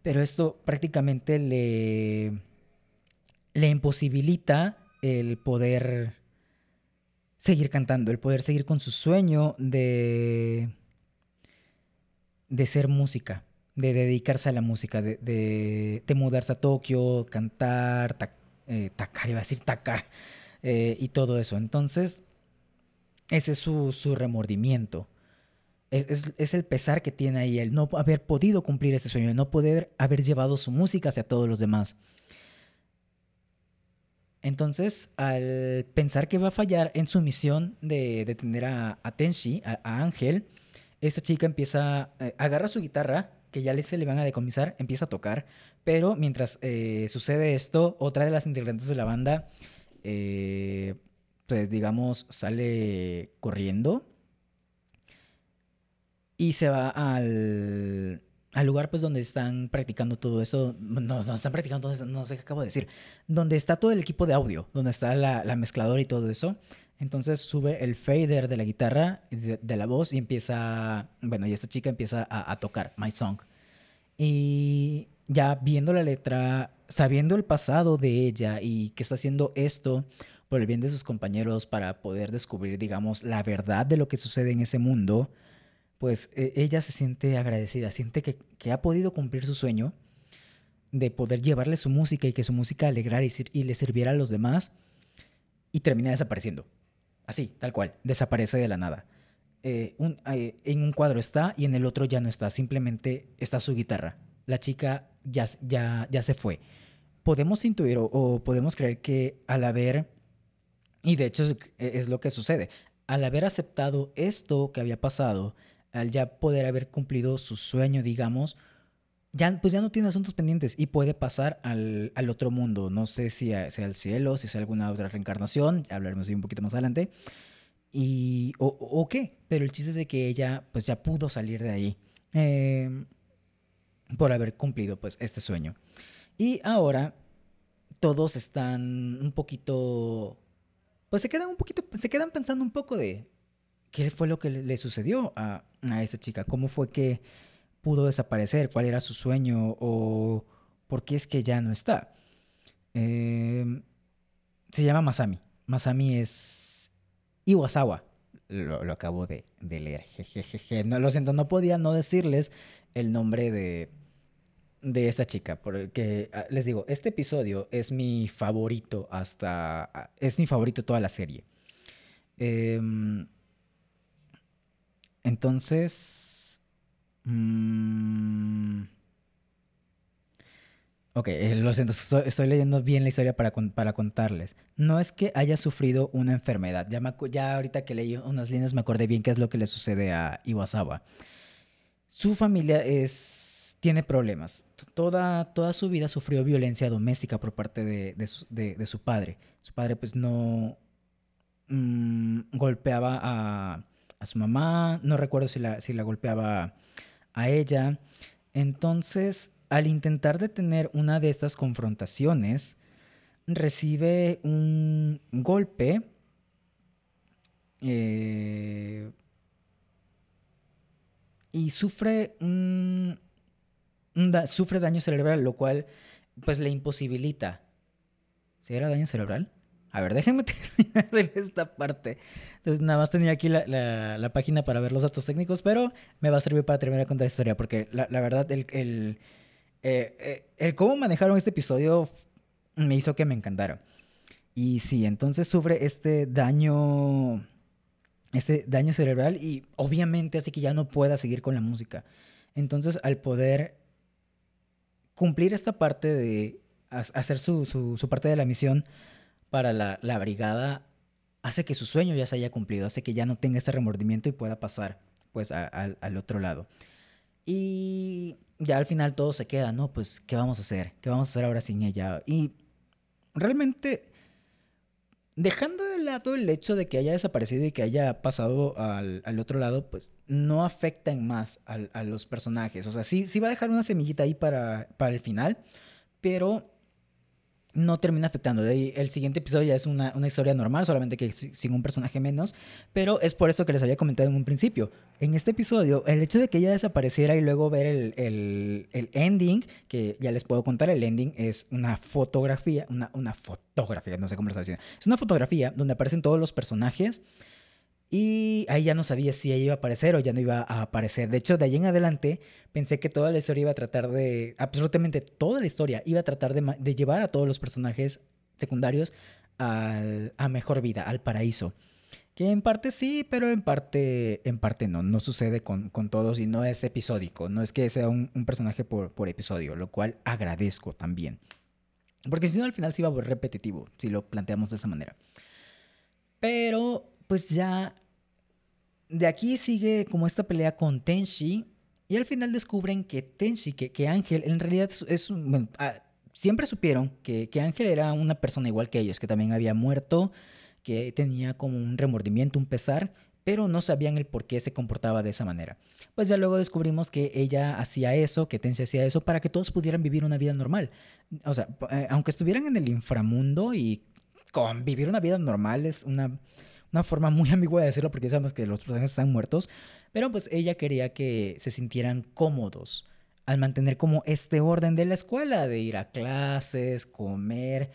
pero esto prácticamente le, le imposibilita el poder seguir cantando, el poder seguir con su sueño de, de ser música, de dedicarse a la música, de, de, mudarse a Tokio, cantar, eh, tacar, iba a decir tacar, eh, y todo eso. Entonces, ese es su, su remordimiento. Es, es, el pesar que tiene ahí, el no haber podido cumplir ese sueño, el no poder haber llevado su música hacia todos los demás. Entonces, al pensar que va a fallar en su misión de detener a, a Tenshi, a, Ángel, esa chica empieza, eh, agarra su guitarra, que ya se le van a decomisar, empieza a tocar, pero mientras eh, sucede esto, otra de las integrantes de la banda eh, pues digamos, sale corriendo y se va al, al lugar pues donde están practicando todo eso, no, no están practicando todo no sé qué acabo de decir, donde está todo el equipo de audio, donde está la, la mezcladora y todo eso. Entonces sube el fader de la guitarra, de, la voz y empieza, bueno, y esta chica empieza a, a, tocar My Song. Y ya viendo la letra, sabiendo el pasado de ella y que está haciendo esto por el bien de sus compañeros para poder descubrir, digamos, la verdad de lo que sucede en ese mundo, pues e, ella se siente agradecida, siente que, que, ha podido cumplir su sueño de poder llevarle su música y que su música alegrara y, y le sirviera a los demás y termina desapareciendo. Así, tal cual, desaparece de la nada. Eh, eh, en un cuadro está y en el otro ya no está, simplemente está su guitarra. La chica ya, ya, ya se fue. Podemos intuir o, podemos creer que al haber, y de hecho es, lo que sucede, al haber aceptado esto que había pasado, al ya poder haber cumplido su sueño, digamos, ya, pues ya no tiene asuntos pendientes y puede pasar al, al otro mundo. No sé si sea el cielo, si sea alguna otra reencarnación, hablaremos de un poquito más adelante. Y, o, o, qué, pero el chiste es de que ella pues ya pudo salir de ahí eh, por haber cumplido pues este sueño. Y ahora todos están un poquito, pues se quedan un poquito, se quedan pensando un poco de, qué fue lo que le sucedió a, a esta chica, cómo fue que pudo desaparecer, cuál era su sueño o por qué es que ya no está. Eh, se llama Masami. Masami es Iwasawa. Lo, lo acabo de, de leer. Jejeje. No, lo siento, no podía no decirles el nombre de, de esta chica, porque ah, les digo, este episodio es mi favorito hasta, ah, es mi favorito toda la serie. Eh, entonces... Mmm, ok, eh, lo siento, estoy, leyendo bien la historia para, para, contarles. No es que haya sufrido una enfermedad. Ya, ya ahorita que leí unas líneas me acordé bien qué es lo que le sucede a Iwasawa. Su familia es, tiene problemas. Toda, toda su vida sufrió violencia doméstica por parte de, de, su, padre. Su padre pues no mmm, golpeaba a a su mamá, no recuerdo si la, si la golpeaba a ella. Entonces, al intentar detener una de estas confrontaciones, recibe un golpe eh, y sufre un, sufre daño cerebral, lo cual pues le imposibilita. ¿Si era daño cerebral? A ver, déjenme terminar de esta parte. Entonces, nada más tenía aquí la, página para ver los datos técnicos, pero me va a servir para terminar de contar la historia, porque la, verdad, el, el, eh, eh, el, cómo manejaron este episodio me hizo que me encantara. Y sí, entonces sufre este daño, este daño cerebral y obviamente hace que ya no pueda seguir con la música. Entonces, al poder cumplir esta parte de hacer su, su, parte de la misión, para la, la, brigada hace que su sueño ya se haya cumplido, hace que ya no tenga ese remordimiento y pueda pasar pues al otro lado. Y ya al final todo se queda, ¿no? Pues, ¿qué vamos a hacer? ¿Qué vamos a hacer ahora sin ella? Y realmente, dejando de lado el hecho de que haya desaparecido y que haya pasado al, al otro lado, pues no afecta en más a, a, los personajes. O sea, sí, sí va a dejar una semillita ahí para, para el final, pero no termina afectando. De ahí, el siguiente episodio ya es una, una, historia normal, solamente que sin un personaje menos. Pero es por esto que les había comentado en un principio. En este episodio, el hecho de que ella desapareciera y luego ver el, el, el ending, que ya les puedo contar, el ending es una fotografía, una, una fotografía, no sé cómo lo estaba diciendo. Es una fotografía donde aparecen todos los personajes y ahí ya no sabía si ella iba a aparecer o ya no iba a aparecer. De hecho, de ahí en adelante pensé que toda la historia iba a tratar de, absolutamente toda la historia iba a tratar de, llevar a todos los personajes secundarios a mejor vida, al paraíso. Que en parte sí, pero en parte, en parte no. No sucede con, todos y no es episódico. No es que sea un, personaje por, episodio, lo cual agradezco también. Porque si no, al final sí va a ser repetitivo, si lo planteamos de esa manera. Pero pues ya de aquí sigue como esta pelea con Tenshi y al final descubren que Tenshi, que, que Ángel en realidad es, un... Ah, siempre supieron que, que Ángel era una persona igual que ellos, que también había muerto, que tenía como un remordimiento, un pesar, pero no sabían el por qué se comportaba de esa manera. Pues ya luego descubrimos que ella hacía eso, que Tenchi hacía eso para que todos pudieran vivir una vida normal. O sea, eh, aunque estuvieran en el inframundo y con vivir una vida normal es una, una forma muy ambigua de decirlo porque sabemos que los personajes están muertos, pero pues ella quería que se sintieran cómodos al mantener como este orden de la escuela, de ir a clases, comer,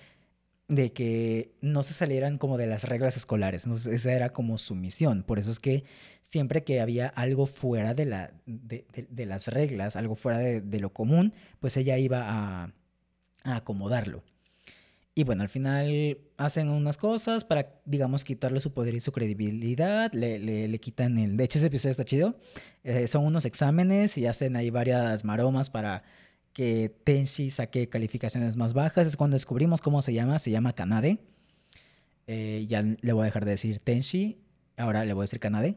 de que no se salieran como de las reglas escolares. Entonces, esa era como su misión. Por eso es que siempre que había algo fuera de, la, de, las reglas, algo fuera de, lo común, pues ella iba a, acomodarlo. Y bueno, al final hacen unas cosas para, digamos, quitarle su poder y su credibilidad. Le, le, quitan el... De hecho, ese episodio está chido. Eh, son unos exámenes y hacen ahí varias maromas para que Tenshi saque calificaciones más bajas. Es cuando descubrimos cómo se llama. Se llama Kanade. Eh, ya le voy a dejar de decir Tenshi. Ahora le voy a decir Kanade.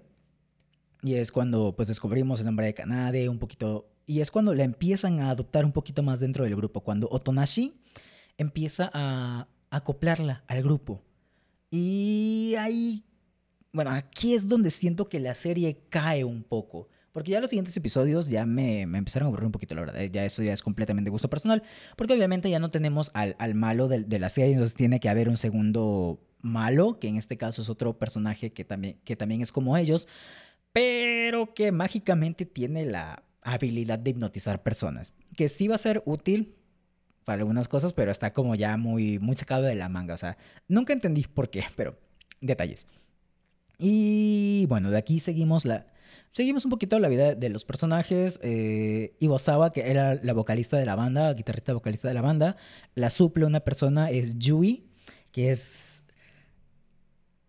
Y es cuando pues descubrimos el nombre de Kanade un poquito. Y es cuando la empiezan a adoptar un poquito más dentro del grupo. Cuando Otonashi empieza a acoplarla al grupo. Y ahí, bueno, aquí es donde siento que la serie cae un poco. Porque ya los siguientes episodios ya me, me, empezaron a aburrir un poquito, la verdad. Ya eso ya es completamente gusto personal. Porque obviamente ya no tenemos al, al malo de, de, la serie, entonces tiene que haber un segundo malo, que en este caso es otro personaje que también, que también es como ellos, pero que mágicamente tiene la habilidad de hipnotizar personas. Que sí va a ser útil para algunas cosas, pero está como ya muy, muy sacado de la manga. O sea, nunca entendí por qué, pero detalles. Y bueno, de aquí seguimos la, Seguimos un poquito la vida de los personajes. Eh, Iwasawa, que era la vocalista de la banda, guitarrista vocalista de la banda, la suple una persona, es Yui, que es...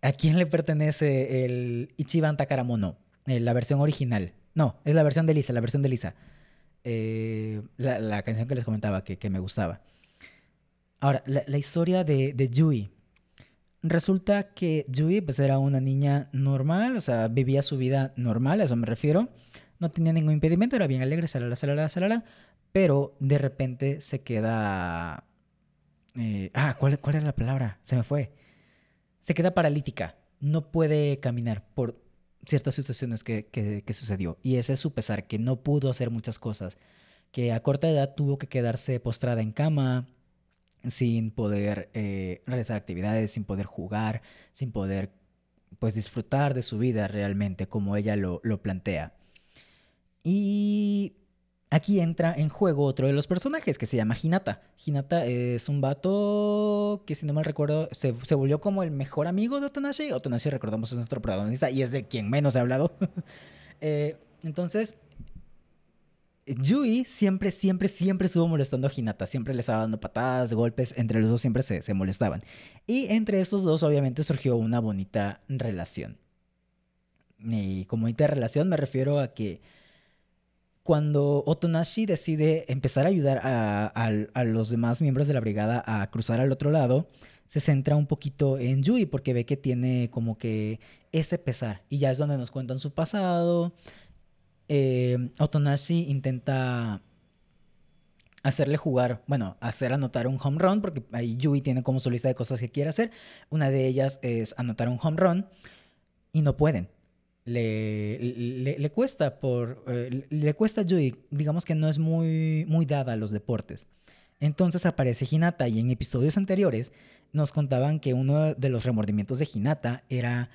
¿A quién le pertenece el Ichiban Takaramono? Eh, la versión original. No, es la versión de Lisa, la versión de Lisa. Eh, la, canción que les comentaba, que, me gustaba. Ahora, la, historia de, de Yui. Resulta que Yui pues era una niña normal, o sea, vivía su vida normal, a eso me refiero. No tenía ningún impedimento, era bien alegre, salala, salala, salala. Pero de repente se queda... Eh, ah, ¿cuál, ¿cuál era la palabra? Se me fue. Se queda paralítica. No puede caminar por ciertas situaciones que, que, sucedió. Y ese es su pesar, que no pudo hacer muchas cosas. Que a corta edad tuvo que quedarse postrada en cama, sin poder eh, realizar actividades, sin poder jugar, sin poder pues disfrutar de su vida realmente como ella lo, lo plantea. Y aquí entra en juego otro de los personajes que se llama Hinata. Hinata es un vato que si no mal recuerdo se, volvió como el mejor amigo de Otonashi. Otonashi recordamos es nuestro protagonista y es de quien menos he hablado. eh, entonces Yui siempre, siempre, siempre estuvo molestando a Hinata. Siempre le estaba dando patadas, golpes. Entre los dos siempre se, se molestaban. Y entre esos dos, obviamente, surgió una bonita relación. Y como bonita relación me refiero a que cuando Otonashi decide empezar a ayudar a, los demás miembros de la brigada a cruzar al otro lado, se centra un poquito en Yui porque ve que tiene como que ese pesar. Y ya es donde nos cuentan su pasado, eh, Otonashi intenta hacerle jugar, bueno, hacer anotar un home run, porque ahí Yui tiene como su lista de cosas que quiere hacer. Una de ellas es anotar un home run y no pueden. Le, le, cuesta por eh, le cuesta a Yui, digamos que no es muy, muy dada a los deportes. Entonces aparece Hinata y en episodios anteriores nos contaban que uno de los remordimientos de Hinata era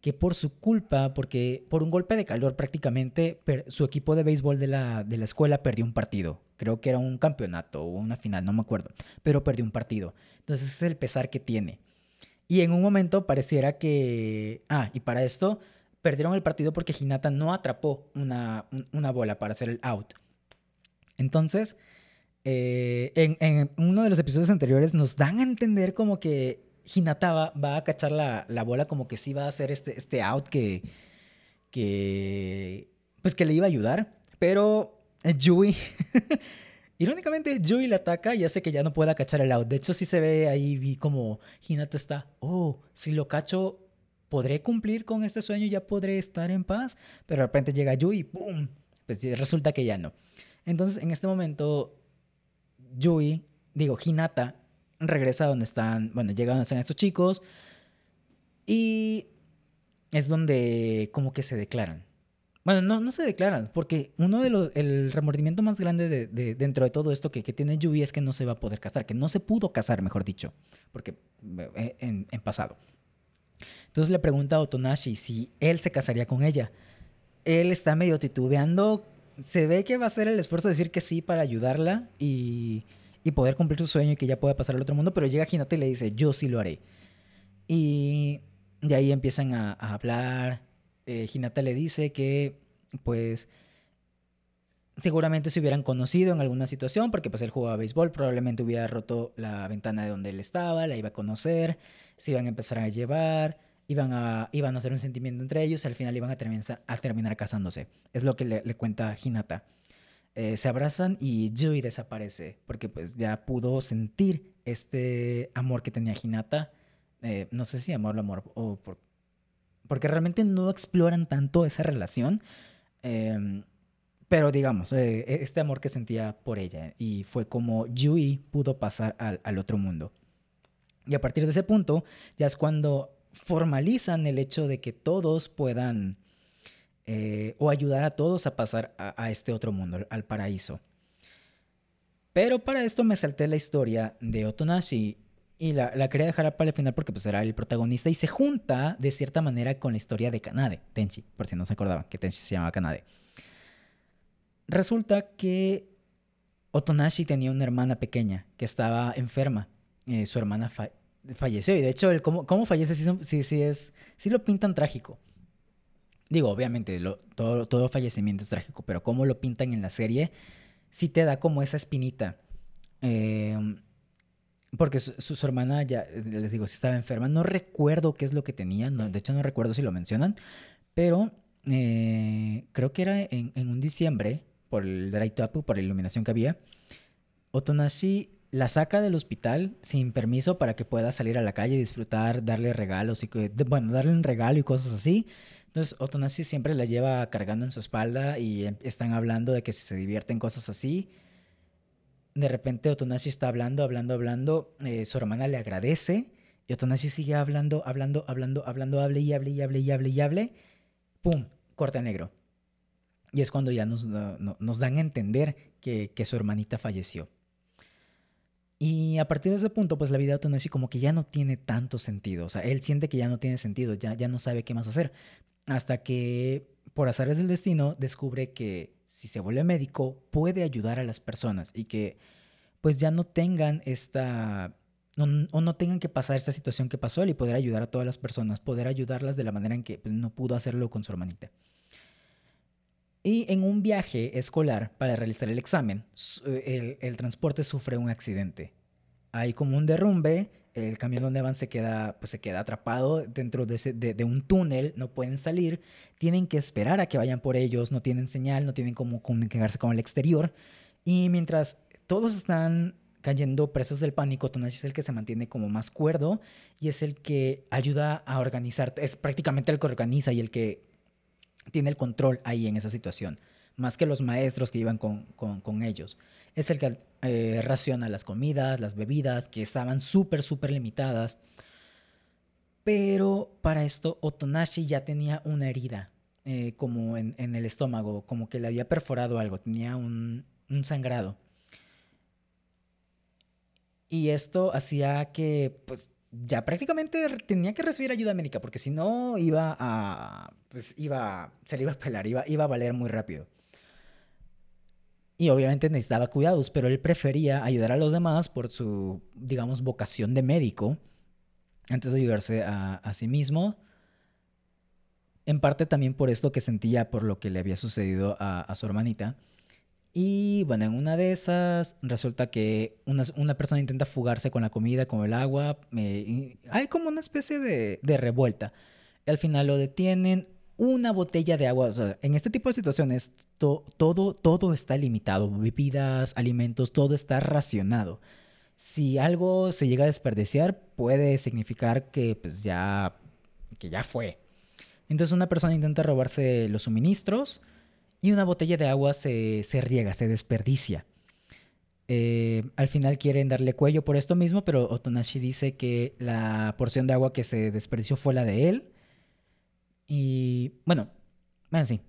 que por su culpa, porque por un golpe de calor prácticamente su equipo de béisbol de la, de la escuela perdió un partido. Creo que era un campeonato o una final, no me acuerdo, pero perdió un partido. Entonces ese es el pesar que tiene. Y en un momento pareciera que... Ah, y para esto perdieron el partido porque Hinata no atrapó una, una bola para hacer el out. Entonces, eh, en, uno de los episodios anteriores nos dan a entender como que Hinata va, a cachar la, bola como que sí va a hacer este, este out que, que, pues que le iba a ayudar. Pero Yui, irónicamente, Yui le ataca y hace que ya no pueda cachar el out. De hecho, sí se ve ahí como Hinata está, oh, si lo cacho, podré cumplir con este sueño, ya podré estar en paz. Pero de repente llega Yui y ¡pum! Pues resulta que ya no. Entonces, en este momento, Yui, digo, Hinata regresa donde están, bueno, llega donde están estos chicos y es donde como que se declaran. Bueno, no, no se declaran, porque uno de los, el remordimiento más grande de, dentro de todo esto que, que, tiene Yui es que no se va a poder casar, que no se pudo casar, mejor dicho, porque eh, en, en pasado. Entonces le pregunta a Otonashi si él se casaría con ella. Él está medio titubeando, se ve que va a hacer el esfuerzo de decir que sí para ayudarla y, poder cumplir su sueño y que ya pueda pasar al otro mundo, pero llega Hinata y le dice, yo sí lo haré. Y de ahí empiezan a, hablar. Eh, Hinata le dice que, pues, seguramente se hubieran conocido en alguna situación, porque pues él jugaba béisbol, probablemente hubiera roto la ventana de donde él estaba, la iba a conocer, se iban a empezar a llevar, iban a, iban a hacer un sentimiento entre ellos, y al final iban a terminar, a terminar casándose. Es lo que le, cuenta Hinata. Eh, se abrazan y Yui desaparece, porque pues ya pudo sentir este amor que tenía Hinata eh, no sé si amor amor o por, porque realmente no exploran tanto esa relación. Em, pero digamos, eh, e, este amor que sentía por ella y fue como Yui pudo pasar al, otro mundo. Y a partir de ese punto ya es cuando formalizan el hecho de que todos puedan eh, o ayudar a todos a pasar a, este otro mundo, al paraíso. Pero para esto me salté la historia de Otonashi y la, la, quería dejar para el final porque pues era el protagonista y se junta de cierta manera con la historia de Kanade, Tenchi, por si no se acordaban que Tenchi se llamaba Kanade. Resulta que Otonashi tenía una hermana pequeña que estaba enferma. Eh, su hermana falleció y de hecho el cómo, cómo fallece sí, sí, es, sí lo pintan trágico. Digo, obviamente todo, todo fallecimiento es trágico, pero cómo lo pintan en la serie sí te da como esa espinita. Eh, porque su, hermana ya, les digo, si estaba enferma. No recuerdo qué es lo que tenía. de hecho, no recuerdo si lo mencionan. Pero eh, creo que era en, un diciembre, por el Apu, por la iluminación que había. Otonashi la saca del hospital sin permiso para que pueda salir a la calle, disfrutar, darle regalos y bueno, darle un regalo y cosas así. Entonces Otonashi siempre la lleva cargando en su espalda y em, están hablando de que se divierten cosas así de repente Otonashi está hablando, hablando, hablando, eh, su hermana le agradece y Otonashi sigue hablando, hablando, hablando, hablando, hable y hable y hable y hable y ¡pum! Corta negro. Y es cuando ya nos, dan a entender que, su hermanita falleció. Y a partir de ese punto, pues la vida de Otonashi como que ya no tiene tanto sentido. O sea, él siente que ya no tiene sentido, ya, ya no sabe qué más hacer. Hasta que, por azares del destino, descubre que si se vuelve médico, puede ayudar a las personas y que pues ya no tengan esta o no tengan que pasar esta situación que pasó él y poder ayudar a todas las personas, poder ayudarlas de la manera en que pues, no pudo hacerlo con su hermanita. Y en un viaje escolar para realizar el examen, el, el transporte sufre un accidente. Hay como un derrumbe, el camión donde van se queda, pues se queda atrapado dentro de, de, un túnel, no pueden salir, tienen que esperar a que vayan por ellos, no tienen señal, no tienen cómo comunicarse con el exterior. Y mientras todos están cayendo presas del pánico, Tonashi es el que se mantiene como más cuerdo y es el que ayuda a organizar, es prácticamente el que organiza y el que tiene el control ahí en esa situación más que los maestros que iban con, con, ellos. Es el que eh, raciona las comidas, las bebidas, que estaban súper, súper limitadas. Pero para esto Otonashi ya tenía una herida, eh, como en, en, el estómago, como que le había perforado algo, tenía un, un sangrado. Y esto hacía que, pues, ya prácticamente tenía que recibir ayuda médica, porque si no iba a, pues, iba, se le iba a pelar, iba, iba a valer muy rápido. Y obviamente necesitaba cuidados, pero él prefería ayudar a los demás por su, digamos, vocación de médico, antes de ayudarse a, sí mismo. En parte también por esto que sentía por lo que le había sucedido a, su hermanita. Y bueno, en una de esas resulta que una, persona intenta fugarse con la comida, con el agua. hay como una especie de, de revuelta. al final lo detienen, una botella de agua. En este tipo de situaciones, todo, todo está limitado. Bebidas, alimentos, todo está racionado. Si algo se llega a desperdiciar, puede significar que pues ya, que ya fue. Entonces una persona intenta robarse los suministros y una botella de agua se, se riega, se desperdicia. Eh, al final quieren darle cuello por esto mismo, pero Otonashi dice que la porción de agua que se desperdició fue la de él Y bueno, bueno, sí.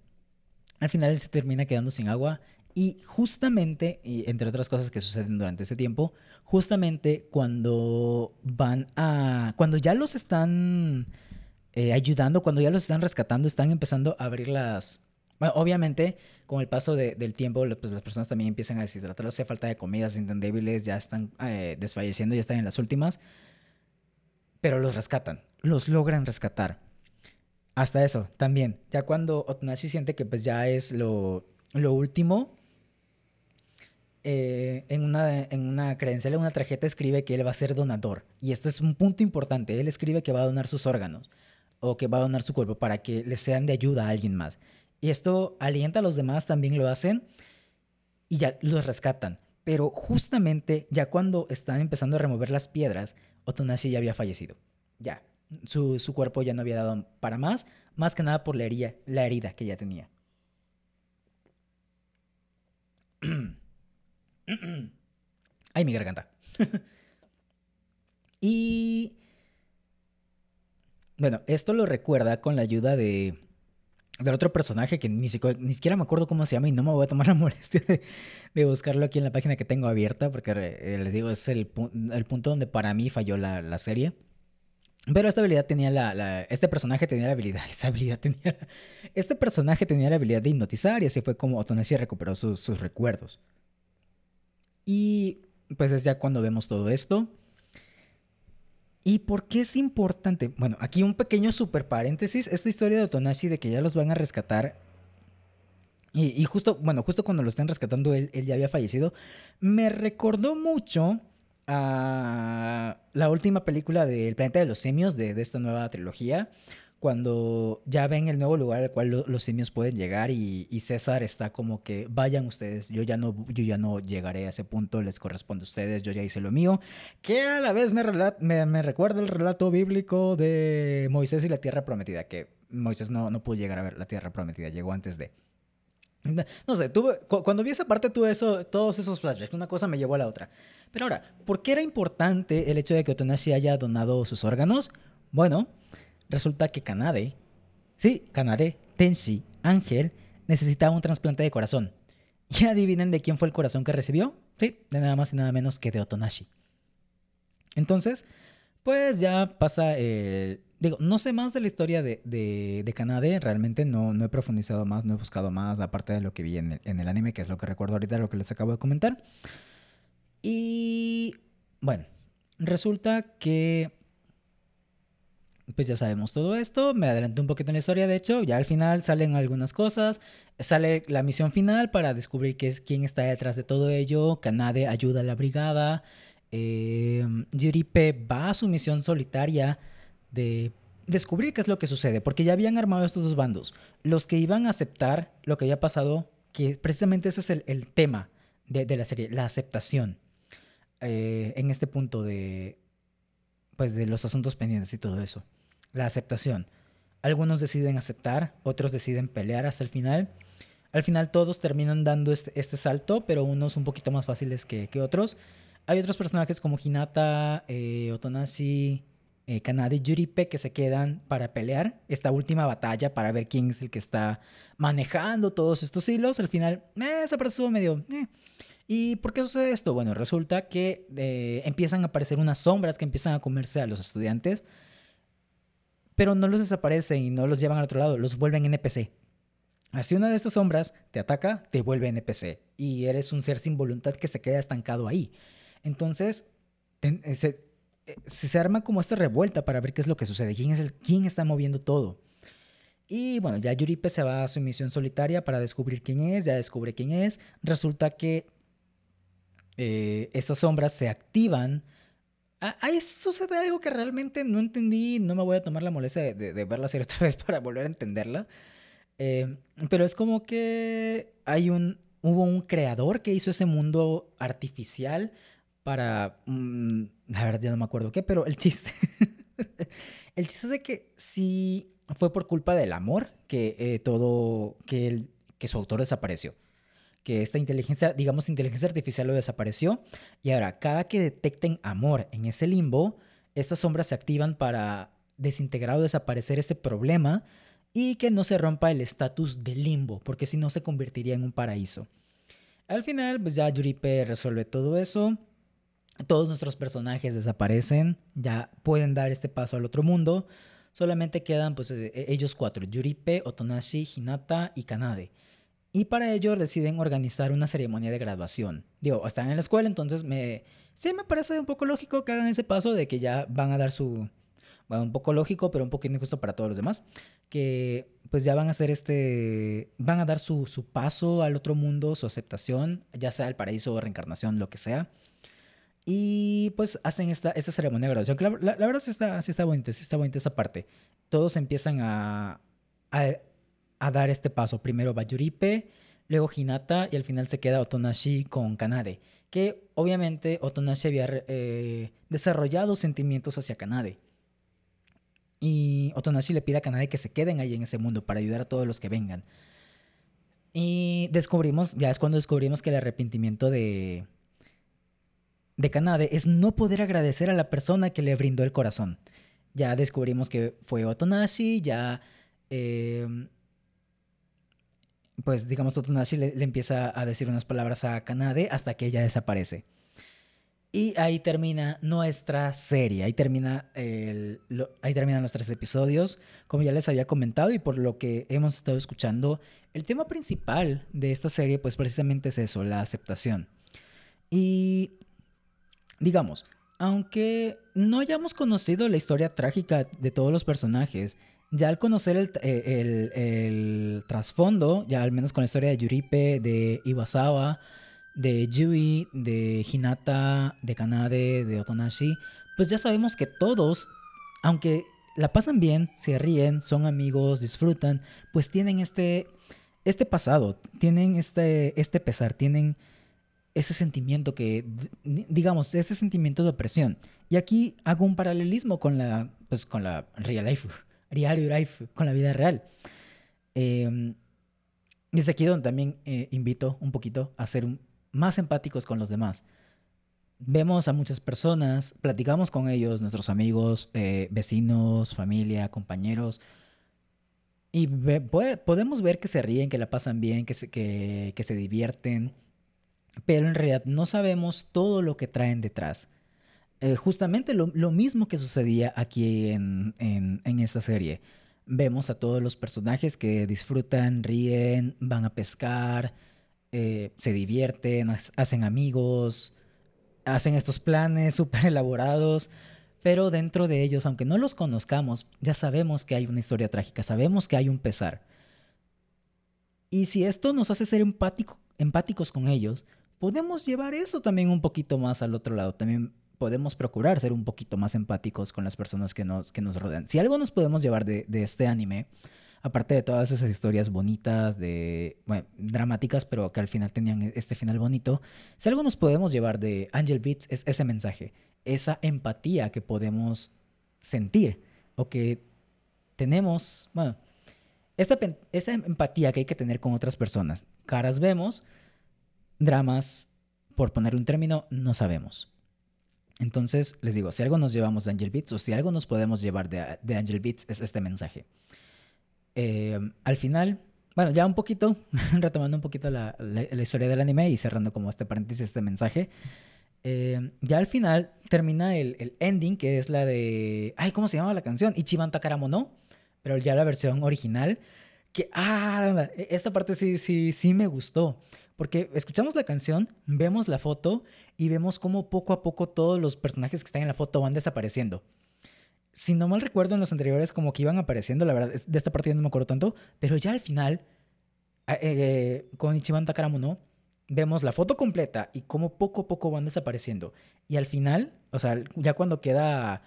Al final él se termina quedando sin agua y justamente, y entre otras cosas que suceden durante ese tiempo, justamente cuando van a, cuando ya los están eh, ayudando, cuando ya los están rescatando, están empezando a abrir las... Obviamente, con el paso del tiempo, pues las personas también empiezan a deshidratarse, falta de comida, se débiles, ya están eh, desfalleciendo, ya están en las últimas, pero los rescatan, los logran rescatar. Hasta eso, también. Ya cuando Otonashi siente que pues ya es lo, lo último, eh, en, una, en una credencial, en una tarjeta, escribe que él va a ser donador. Y esto es un punto importante. Él escribe que va a donar sus órganos o que va a donar su cuerpo para que les sean de ayuda a alguien más. Y esto alienta a los demás, también lo hacen y ya los rescatan. Pero justamente ya cuando están empezando a remover las piedras, Otonashi ya había fallecido. Ya, su, su, cuerpo ya no había dado para más, más que nada por la herida, la herida que ya tenía. Ay, mi garganta. y bueno, esto lo recuerda con la ayuda de del otro personaje que ni ni siquiera me acuerdo cómo se llama y no me voy a tomar la molestia de, buscarlo aquí en la página que tengo abierta porque eh, les digo, es el, el, punto donde para mí falló la, serie. Pero esta habilidad tenía la, Este personaje tenía la habilidad. Esta habilidad tenía. Este personaje tenía la habilidad de hipnotizar y así fue como Otonashi recuperó sus recuerdos. Y pues es ya cuando vemos todo esto. ¿Y por qué es importante? Bueno, aquí un pequeño super paréntesis. Esta historia de Otonashi de que ya los van a rescatar. Y, justo, bueno, justo cuando lo están rescatando, él, ya había fallecido. Me recordó mucho a la última película del Planeta de los Simios de, de, esta nueva trilogía, cuando ya ven el nuevo lugar al cual los simios pueden llegar y, y, César está como que vayan ustedes, yo ya, no, yo ya no llegaré a ese punto, les corresponde a ustedes, yo ya hice lo mío, que a la vez me, me, me recuerda el relato bíblico de Moisés y la tierra prometida, que Moisés no, no pudo llegar a ver la tierra prometida, llegó antes de... No sé, tuve, cuando vi esa parte tuve eso, todos esos flashbacks, una cosa me llevó a la otra. Pero ahora, ¿por qué era importante el hecho de que Otonashi haya donado sus órganos? Bueno, resulta que Kanade, sí, Kanade, Tenshi, Ángel, necesitaba un trasplante de corazón. ¿Y adivinen de quién fue el corazón que recibió? Sí, de nada más y nada menos que de Otonashi. Entonces, pues ya pasa el, Digo, no sé más de la historia de, de, de Kanade, realmente no, no he profundizado más, no he buscado más, aparte de lo que vi en el, en el anime, que es lo que recuerdo ahorita, lo que les acabo de comentar. Y bueno, resulta que pues ya sabemos todo esto, me adelanté un poquito en la historia, de hecho, ya al final salen algunas cosas, sale la misión final para descubrir qué es, quién está detrás de todo ello, Kanade ayuda a la brigada, eh, Yuripe va a su misión solitaria de descubrir qué es lo que sucede, porque ya habían armado estos dos bandos. Los que iban a aceptar lo que había pasado, que precisamente ese es el, tema de, la serie, la aceptación. Eh, en este punto de, pues, de los asuntos pendientes y todo eso. La aceptación. Algunos deciden aceptar, otros deciden pelear hasta el final. Al final todos terminan dando este, este salto, pero unos un poquito más fáciles que, que otros. Hay otros personajes como Hinata, eh, Otonashi, eh, Kanade Yuripe que se quedan para pelear esta última batalla para ver quién es el que está manejando todos estos hilos. Al final, eh, parte estuvo medio... Eh. ¿Y por qué sucede esto? Bueno, resulta que eh, empiezan a aparecer unas sombras que empiezan a comerse a los estudiantes, pero no los desaparecen y no los llevan al otro lado, los vuelven NPC. Así una de estas sombras te ataca, te vuelve NPC y eres un ser sin voluntad que se queda estancado ahí. Entonces, se, eh, se arma como esta revuelta para ver qué es lo que sucede, quién es el quién está moviendo todo. Y bueno, ya Yuripe se va a su misión solitaria para descubrir quién es, ya descubre quién es. Resulta que eh, estas sombras se activan. Ahí sucede algo que realmente no entendí, no me voy a tomar la molestia de, verla serie otra vez para volver a entenderla. Eh, pero es como que hay un, hubo un creador que hizo ese mundo artificial para... Mm, la verdad ya no me acuerdo qué, pero el chiste... el chiste es de que sí fue por culpa del amor que eh, todo... Que su autor desapareció. Que esta inteligencia, digamos, inteligencia artificial lo desapareció. Y ahora, cada que detecten amor en ese limbo, estas sombras se activan para desintegrar o desaparecer ese problema y que no se rompa el estatus de limbo, porque si no se convertiría en un paraíso. Al final, pues ya Yuripe resuelve todo eso. Todos nuestros personajes desaparecen, ya pueden dar este paso al otro mundo. Solamente quedan pues eh, ellos cuatro, Yuripe, Otonashi, Hinata y Kanade. Y para ello deciden organizar una ceremonia de graduación. Digo, están en la escuela, entonces me... Sí me parece un poco lógico que hagan ese paso de que ya van a dar su... Bueno, un poco lógico, pero un poquito injusto para todos los demás. Que pues ya van a hacer este... Van a dar su, su paso al otro mundo, su aceptación, ya sea el paraíso o reencarnación, lo que sea. Y pues hacen esta, esta ceremonia de graduación. La, la, verdad sí está, sí está bonita, sí está bonita esa parte. Todos empiezan a, a a dar este paso. Primero va Yuripe, luego Hinata y al final se queda Otonashi con Kanade. Que obviamente Otonashi había eh, desarrollado sentimientos hacia Kanade. Y Otonashi le pide a Kanade que se queden ahí en ese mundo para ayudar a todos los que vengan. Y descubrimos, ya es cuando descubrimos que el arrepentimiento de, de Kanade es no poder agradecer a la persona que le brindó el corazón. Ya descubrimos que fue Otonashi, ya eh, pues digamos, Totonashi le, le, empieza a decir unas palabras a Kanade hasta que ella desaparece. Y ahí termina nuestra serie, ahí, termina el, ahí terminan los tres episodios. Como ya les había comentado y por lo que hemos estado escuchando, el tema principal de esta serie pues precisamente es eso, la aceptación. Y digamos, aunque no hayamos conocido la historia trágica de todos los personajes, ya al conocer eh, el, trasfondo, ya al menos con la historia de Yuripe, de Iwasawa, de Yui, de Hinata, de Kanade, de Otonashi, pues ya sabemos que todos, aunque la pasan bien, se ríen, son amigos, disfrutan, pues tienen este, este pasado, tienen este, este pesar, tienen ese sentimiento que, digamos, ese sentimiento de opresión. Y aquí hago un paralelismo con la, pues, con la real life diario life con la vida real. Eh, es aquí donde también eh, invito un poquito a ser más empáticos con los demás. Vemos a muchas personas, platicamos con ellos, nuestros amigos, eh, vecinos, familia, compañeros, y podemos ver que se ríen, que la pasan bien, que se, que, se divierten, pero en realidad no sabemos todo lo que traen detrás. Eh, justamente lo, mismo que sucedía aquí en, esta serie. Vemos a todos los personajes que disfrutan, ríen, van a pescar, eh, se divierten, hacen amigos, hacen estos planes súper elaborados, pero dentro de ellos, aunque no los conozcamos, ya sabemos que hay una historia trágica, sabemos que hay un pesar. Y si esto nos hace ser empáticos con ellos, podemos llevar eso también un poquito más al otro lado. También podemos procurar ser un poquito más empáticos con las personas que nos, que nos rodean. Si algo nos podemos llevar de, este anime, aparte de todas esas historias bonitas, de, dramáticas, pero que al final tenían este final bonito, si algo nos podemos llevar de Angel Beats es ese mensaje, esa empatía que podemos sentir o que tenemos, bueno, esta, esa empatía que hay que tener con otras personas. Caras vemos, dramas, por ponerle un término, no sabemos. Entonces, les digo, si algo nos llevamos de Angel Beats o si algo nos podemos llevar de, Angel Beats es este mensaje. Eh, al final, bueno, ya un poquito, retomando un poquito la, historia del anime y cerrando como este paréntesis, este mensaje. Eh, ya al final termina el, ending, que es la de. Ay, ¿cómo se llama la canción? Ichiban Takaramo no. Pero ya la versión original. Que, ah, esta parte sí, sí, sí me gustó. Porque escuchamos la canción, vemos la foto y vemos cómo poco a poco todos los personajes que están en la foto van desapareciendo. Si no mal recuerdo en los anteriores como que iban apareciendo, la verdad, de esta partida no me acuerdo tanto, pero ya al final, eh, con Ichiban Takaramono, vemos la foto completa y cómo poco a poco van desapareciendo. Y al final, o sea, ya cuando queda...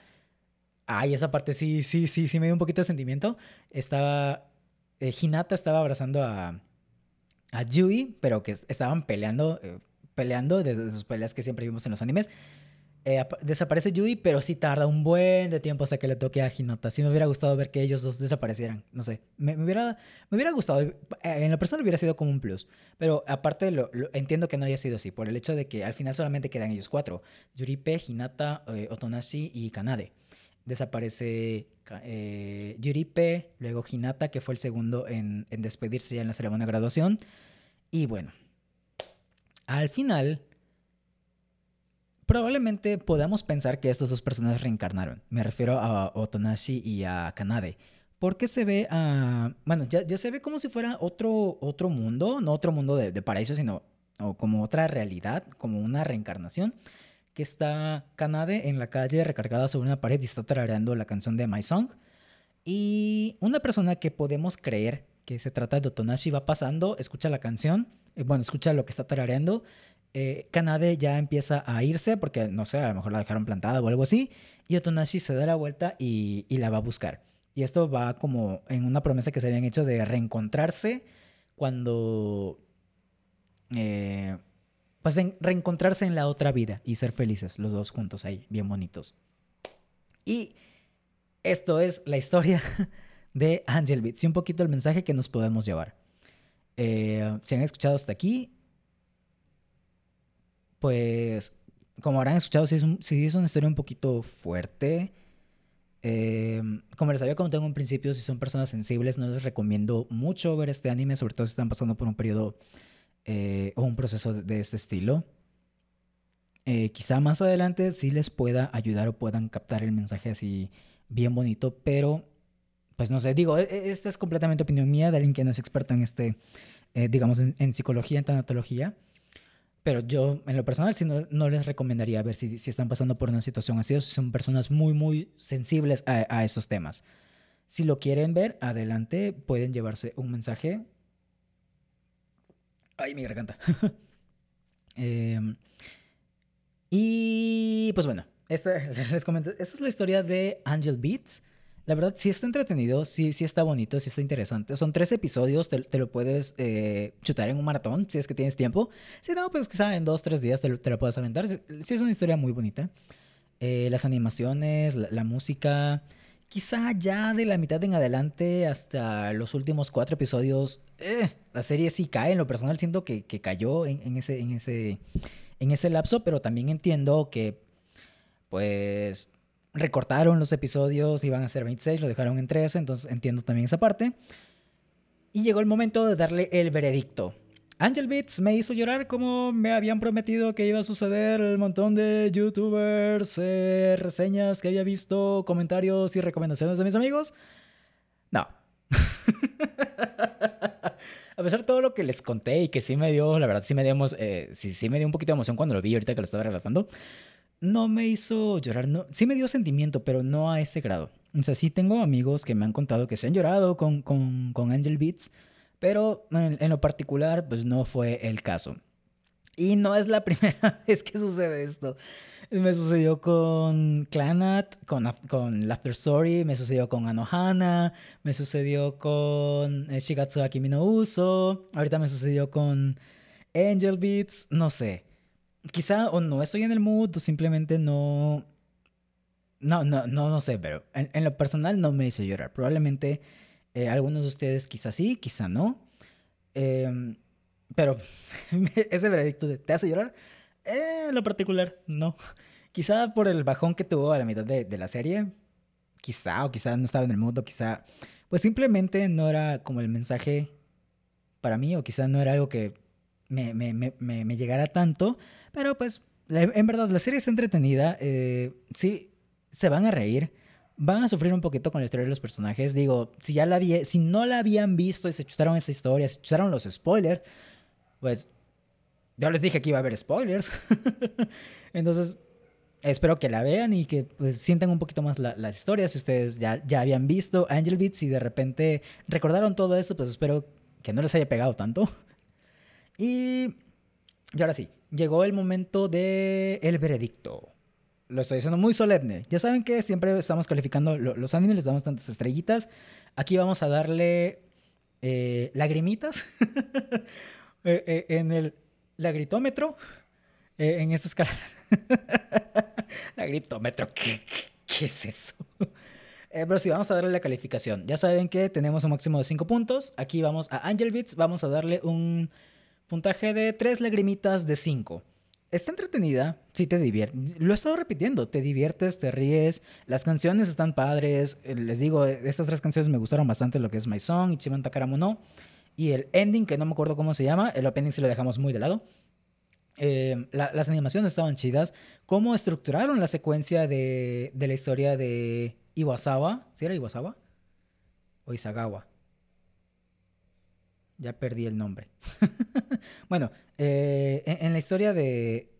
Ay, esa parte sí, sí, sí, sí me dio un poquito de sentimiento. Estaba... Eh, Hinata estaba abrazando a, a Yui, pero que estaban peleando, eh, peleando desde sus peleas que siempre vimos en los animes. Eh, desaparece Yui, pero sí tarda un buen de tiempo hasta que le toque a Hinata. Sí me hubiera gustado ver que ellos dos desaparecieran. No sé, me, hubiera, me hubiera gustado. Eh, en la persona hubiera sido como un plus. Pero aparte, lo, entiendo que no haya sido así, por el hecho de que al final solamente quedan ellos cuatro. Yuripe, Hinata, Otonashi y Kanade. Desaparece eh, Yuripe, luego Hinata, que fue el segundo en, en despedirse ya en la ceremonia de graduación. Y bueno, al final, probablemente podamos pensar que estas dos personas reencarnaron. Me refiero a Otonashi y a Kanade. Porque se ve a... Bueno, ya, ya, se ve como si fuera otro, otro mundo, no otro mundo de, de paraíso, sino como otra realidad, como una reencarnación que está Kanade en la calle recargada sobre una pared y está tarareando la canción de My Song. Y una persona que podemos creer que se trata de Otonashi va pasando, escucha la canción, eh, bueno, escucha lo que está tarareando. Eh, Kanade ya empieza a irse porque, no sé, a lo mejor la dejaron plantada o algo así. Y Otonashi se da la vuelta y, y la va a buscar. Y esto va como en una promesa que se habían hecho de reencontrarse cuando... Eh, pues en reencontrarse en la otra vida y ser felices los dos juntos ahí, bien bonitos. Y esto es la historia de Angel Beats y un poquito el mensaje que nos podemos llevar. Eh, si han escuchado hasta aquí, pues como habrán escuchado, si es, una historia un poquito fuerte. Eh, como les había comentado en un principio, si son personas sensibles, no les recomiendo mucho ver este anime, sobre todo si están pasando por un periodo eh, o un proceso de este estilo. Eh, quizá más adelante sí les pueda ayudar o puedan captar el mensaje así bien bonito, pero pues no sé, digo, e, e, esta es completamente opinión mía de alguien que no es experto en este, eh, digamos, en, psicología, en tanatología. Pero yo, en lo personal, sí no, les recomendaría ver si, si, están pasando por una situación así o si son personas muy, muy sensibles a, a estos temas. Si lo quieren ver, adelante, pueden llevarse un mensaje Ay, mi garganta. Em, y pues bueno, esta, les comento, esta es la historia de Angel Beats. La verdad, sí está entretenido, sí, sí está bonito, sí está interesante. Son tres episodios, te, lo puedes eh, chutar en un maratón si es que tienes tiempo. Si no, pues quizá en dos, tres días te, te lo puedes aventar. Sí, es una historia muy bonita. Eh, las animaciones, la música, quizá ya de la mitad en adelante hasta los últimos cuatro episodios, eh, la serie sí cae. En lo personal siento que, cayó en, ese, en, ese, en ese lapso, pero también entiendo que, pues, recortaron los episodios, iban a ser 26, lo dejaron en 13, entonces entiendo también esa parte. Y llegó el momento de darle el veredicto. Angel Beats me hizo llorar como me habían prometido que iba a suceder el montón de youtubers, eh, reseñas que había visto, comentarios y recomendaciones de mis amigos. No. a pesar de todo lo que les conté y que sí me dio, la verdad sí me dio, eh, sí, sí me dio un poquito de emoción cuando lo vi ahorita que lo estaba relatando, no me hizo llorar, no, sí me dio sentimiento, pero no a ese grado. O sea, sí tengo amigos que me han contado que se han llorado con, con, con Angel Beats pero en, lo particular, pues no fue el caso. Y no es la primera vez que sucede esto. Me sucedió con Clanat, con, con Laughter Story, me sucedió con Anohana, me sucedió con eh, Shigatsu Akimi no Uso, ahorita me sucedió con Angel Beats, no sé. Quizá o no estoy en el mood o simplemente no... No, no, no, no sé, pero en, en lo personal no me hizo llorar. Probablemente eh, algunos de ustedes quizá sí, quizá no. Em, pero ese veredicto de ¿te hace llorar? Eh, en lo particular, no. Quizá por el bajón que tuvo a la mitad de, la serie. Quizá, o quizá no estaba en el mundo, quizá. Pues simplemente no era como el mensaje para mí, o quizá no era algo que me, me, me, me llegara tanto. Pero pues, en verdad, la serie está entretenida. Eh, sí, se van a reír van a sufrir un poquito con la historia de los personajes. Digo, si ya la vi, si no la habían visto y se chutaron esa historia, se chutaron los spoilers, pues yo les dije que iba a haber spoilers. Entonces, espero que la vean y que pues, sientan un poquito más las historias. Si ustedes ya, ya habían visto Angel Beats y de repente recordaron todo eso, pues espero que no les haya pegado tanto. Y, y ahora sí, llegó el momento del el veredicto lo estoy diciendo muy solemne. Ya saben que siempre estamos calificando los animes, les damos tantas estrellitas. Aquí vamos a darle eh, lagrimitas eh, eh, en el lagritómetro. en esta escala. lagritómetro, ¿qué, ¿qué, es eso? pero sí, vamos a darle la calificación. Ya saben que tenemos un máximo de 5 puntos. Aquí vamos a Angel Beats, vamos a darle un puntaje de 3 lagrimitas de 5. Está entretenida, sí te divierte. Lo he estado repitiendo, te diviertes, te ríes, las canciones están padres. Eh, Les digo, estas tres canciones me gustaron bastante, lo que es My Song, Ichiban Takaramu no. Y el ending, que no me acuerdo cómo se llama, el opening se lo dejamos muy de lado. Eh, la- las animaciones estaban chidas. Cómo estructuraron la secuencia de, de la historia de Iwasawa. ¿Sí era Iwasawa? O Isagawa. Ya perdí el nombre. bueno, eh, en, la historia de,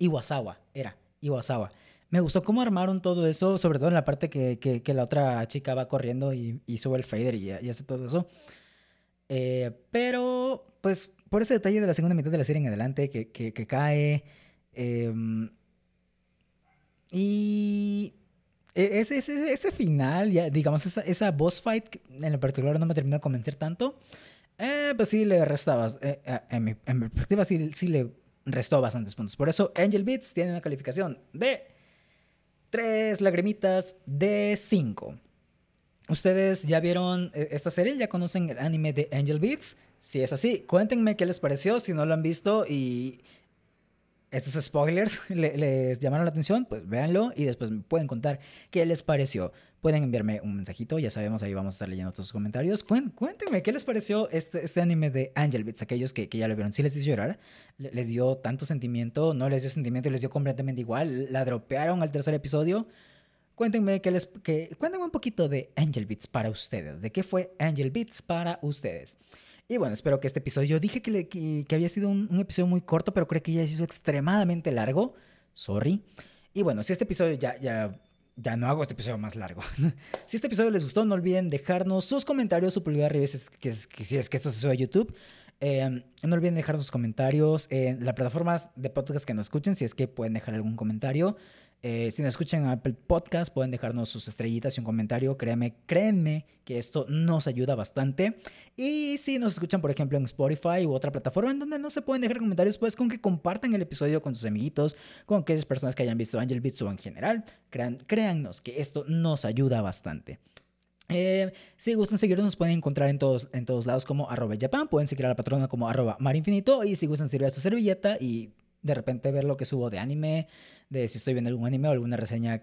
Iwasawa, era Iwasawa. Me gustó cómo armaron todo eso, sobre todo en la parte que, que- que la otra chica va corriendo y, y sube el fader y, y hace todo eso. Eh, pero, pues, por ese detalle de la segunda mitad de la serie en adelante, que, que- cae. em, y e- ese, ese, ese final, ya, digamos, esa, esa boss fight, en lo particular no me terminó de convencer tanto. Eh, pues sí le restabas. eh, eh, en, mi, perspectiva, sí, sí le restó bastantes puntos. Por eso, Angel Beats tiene una calificación de 3 lagrimitas de 5. ¿Ustedes ya vieron eh, esta serie? ¿Ya conocen el anime de Angel Beats? Si es así, cuéntenme qué les pareció. Si no lo han visto y estos spoilers le- les llamaron la atención, pues véanlo y después me pueden contar qué les pareció. Pueden enviarme un mensajito, ya sabemos, ahí vamos a estar leyendo todos sus comentarios. Cuéntenme qué les pareció este, este anime de Angel Beats, aquellos que, que ya lo vieron. Si les hizo llorar, Le- les dio tanto sentimiento, no les dio sentimiento, les dio completamente igual, la dropearon al tercer episodio. Cuéntenme, qué les, que, cuéntenme un poquito de Angel Beats para ustedes. ¿De qué fue Angel Beats para ustedes? Y bueno, espero que este episodio, yo dije que, le- que- que había sido un, un episodio muy corto, pero creo que ya se hizo extremadamente largo. Sorry. Y bueno, si este episodio ya, ya, ya no hago este episodio más largo. si este episodio les gustó, no olviden dejarnos sus comentarios, su pulgar arriba si es que, si es que esto se sube a YouTube. Eh, no olviden dejar sus comentarios en las plataformas de podcast que nos escuchen, si es que pueden dejar algún comentario. Eh, si nos escuchan en Apple Podcast, pueden dejarnos sus estrellitas y un comentario. Créanme, créanme que esto nos ayuda bastante. Y si nos escuchan, por ejemplo, en Spotify u otra plataforma en donde no se pueden dejar comentarios, pues con que compartan el episodio con sus amiguitos, con aquellas personas que hayan visto Angel Beats o en general. Crean, créannos que esto nos ayuda bastante. Eh, si gustan seguirnos, nos pueden encontrar en todos, en todos lados como arroba Japan. Pueden seguir a la patrona como arroba marinfinito. Y si gustan servir a su servilleta y de repente ver lo que subo de anime, de si estoy viendo algún anime o alguna reseña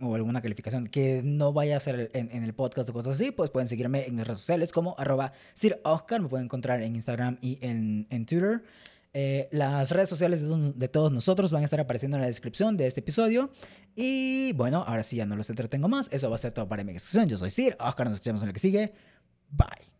o alguna calificación que no vaya a ser en, el podcast o cosas así, pues pueden seguirme en mis redes sociales como arroba Sir Oscar. Me pueden encontrar en Instagram y en, en Twitter. Eh, las redes sociales de, todos nosotros van a estar apareciendo en la descripción de este episodio. Y bueno, ahora sí ya no los entretengo más. Eso va a ser todo para mi exposición. Yo soy Sir Oscar. Nos escuchamos en el que sigue. Bye.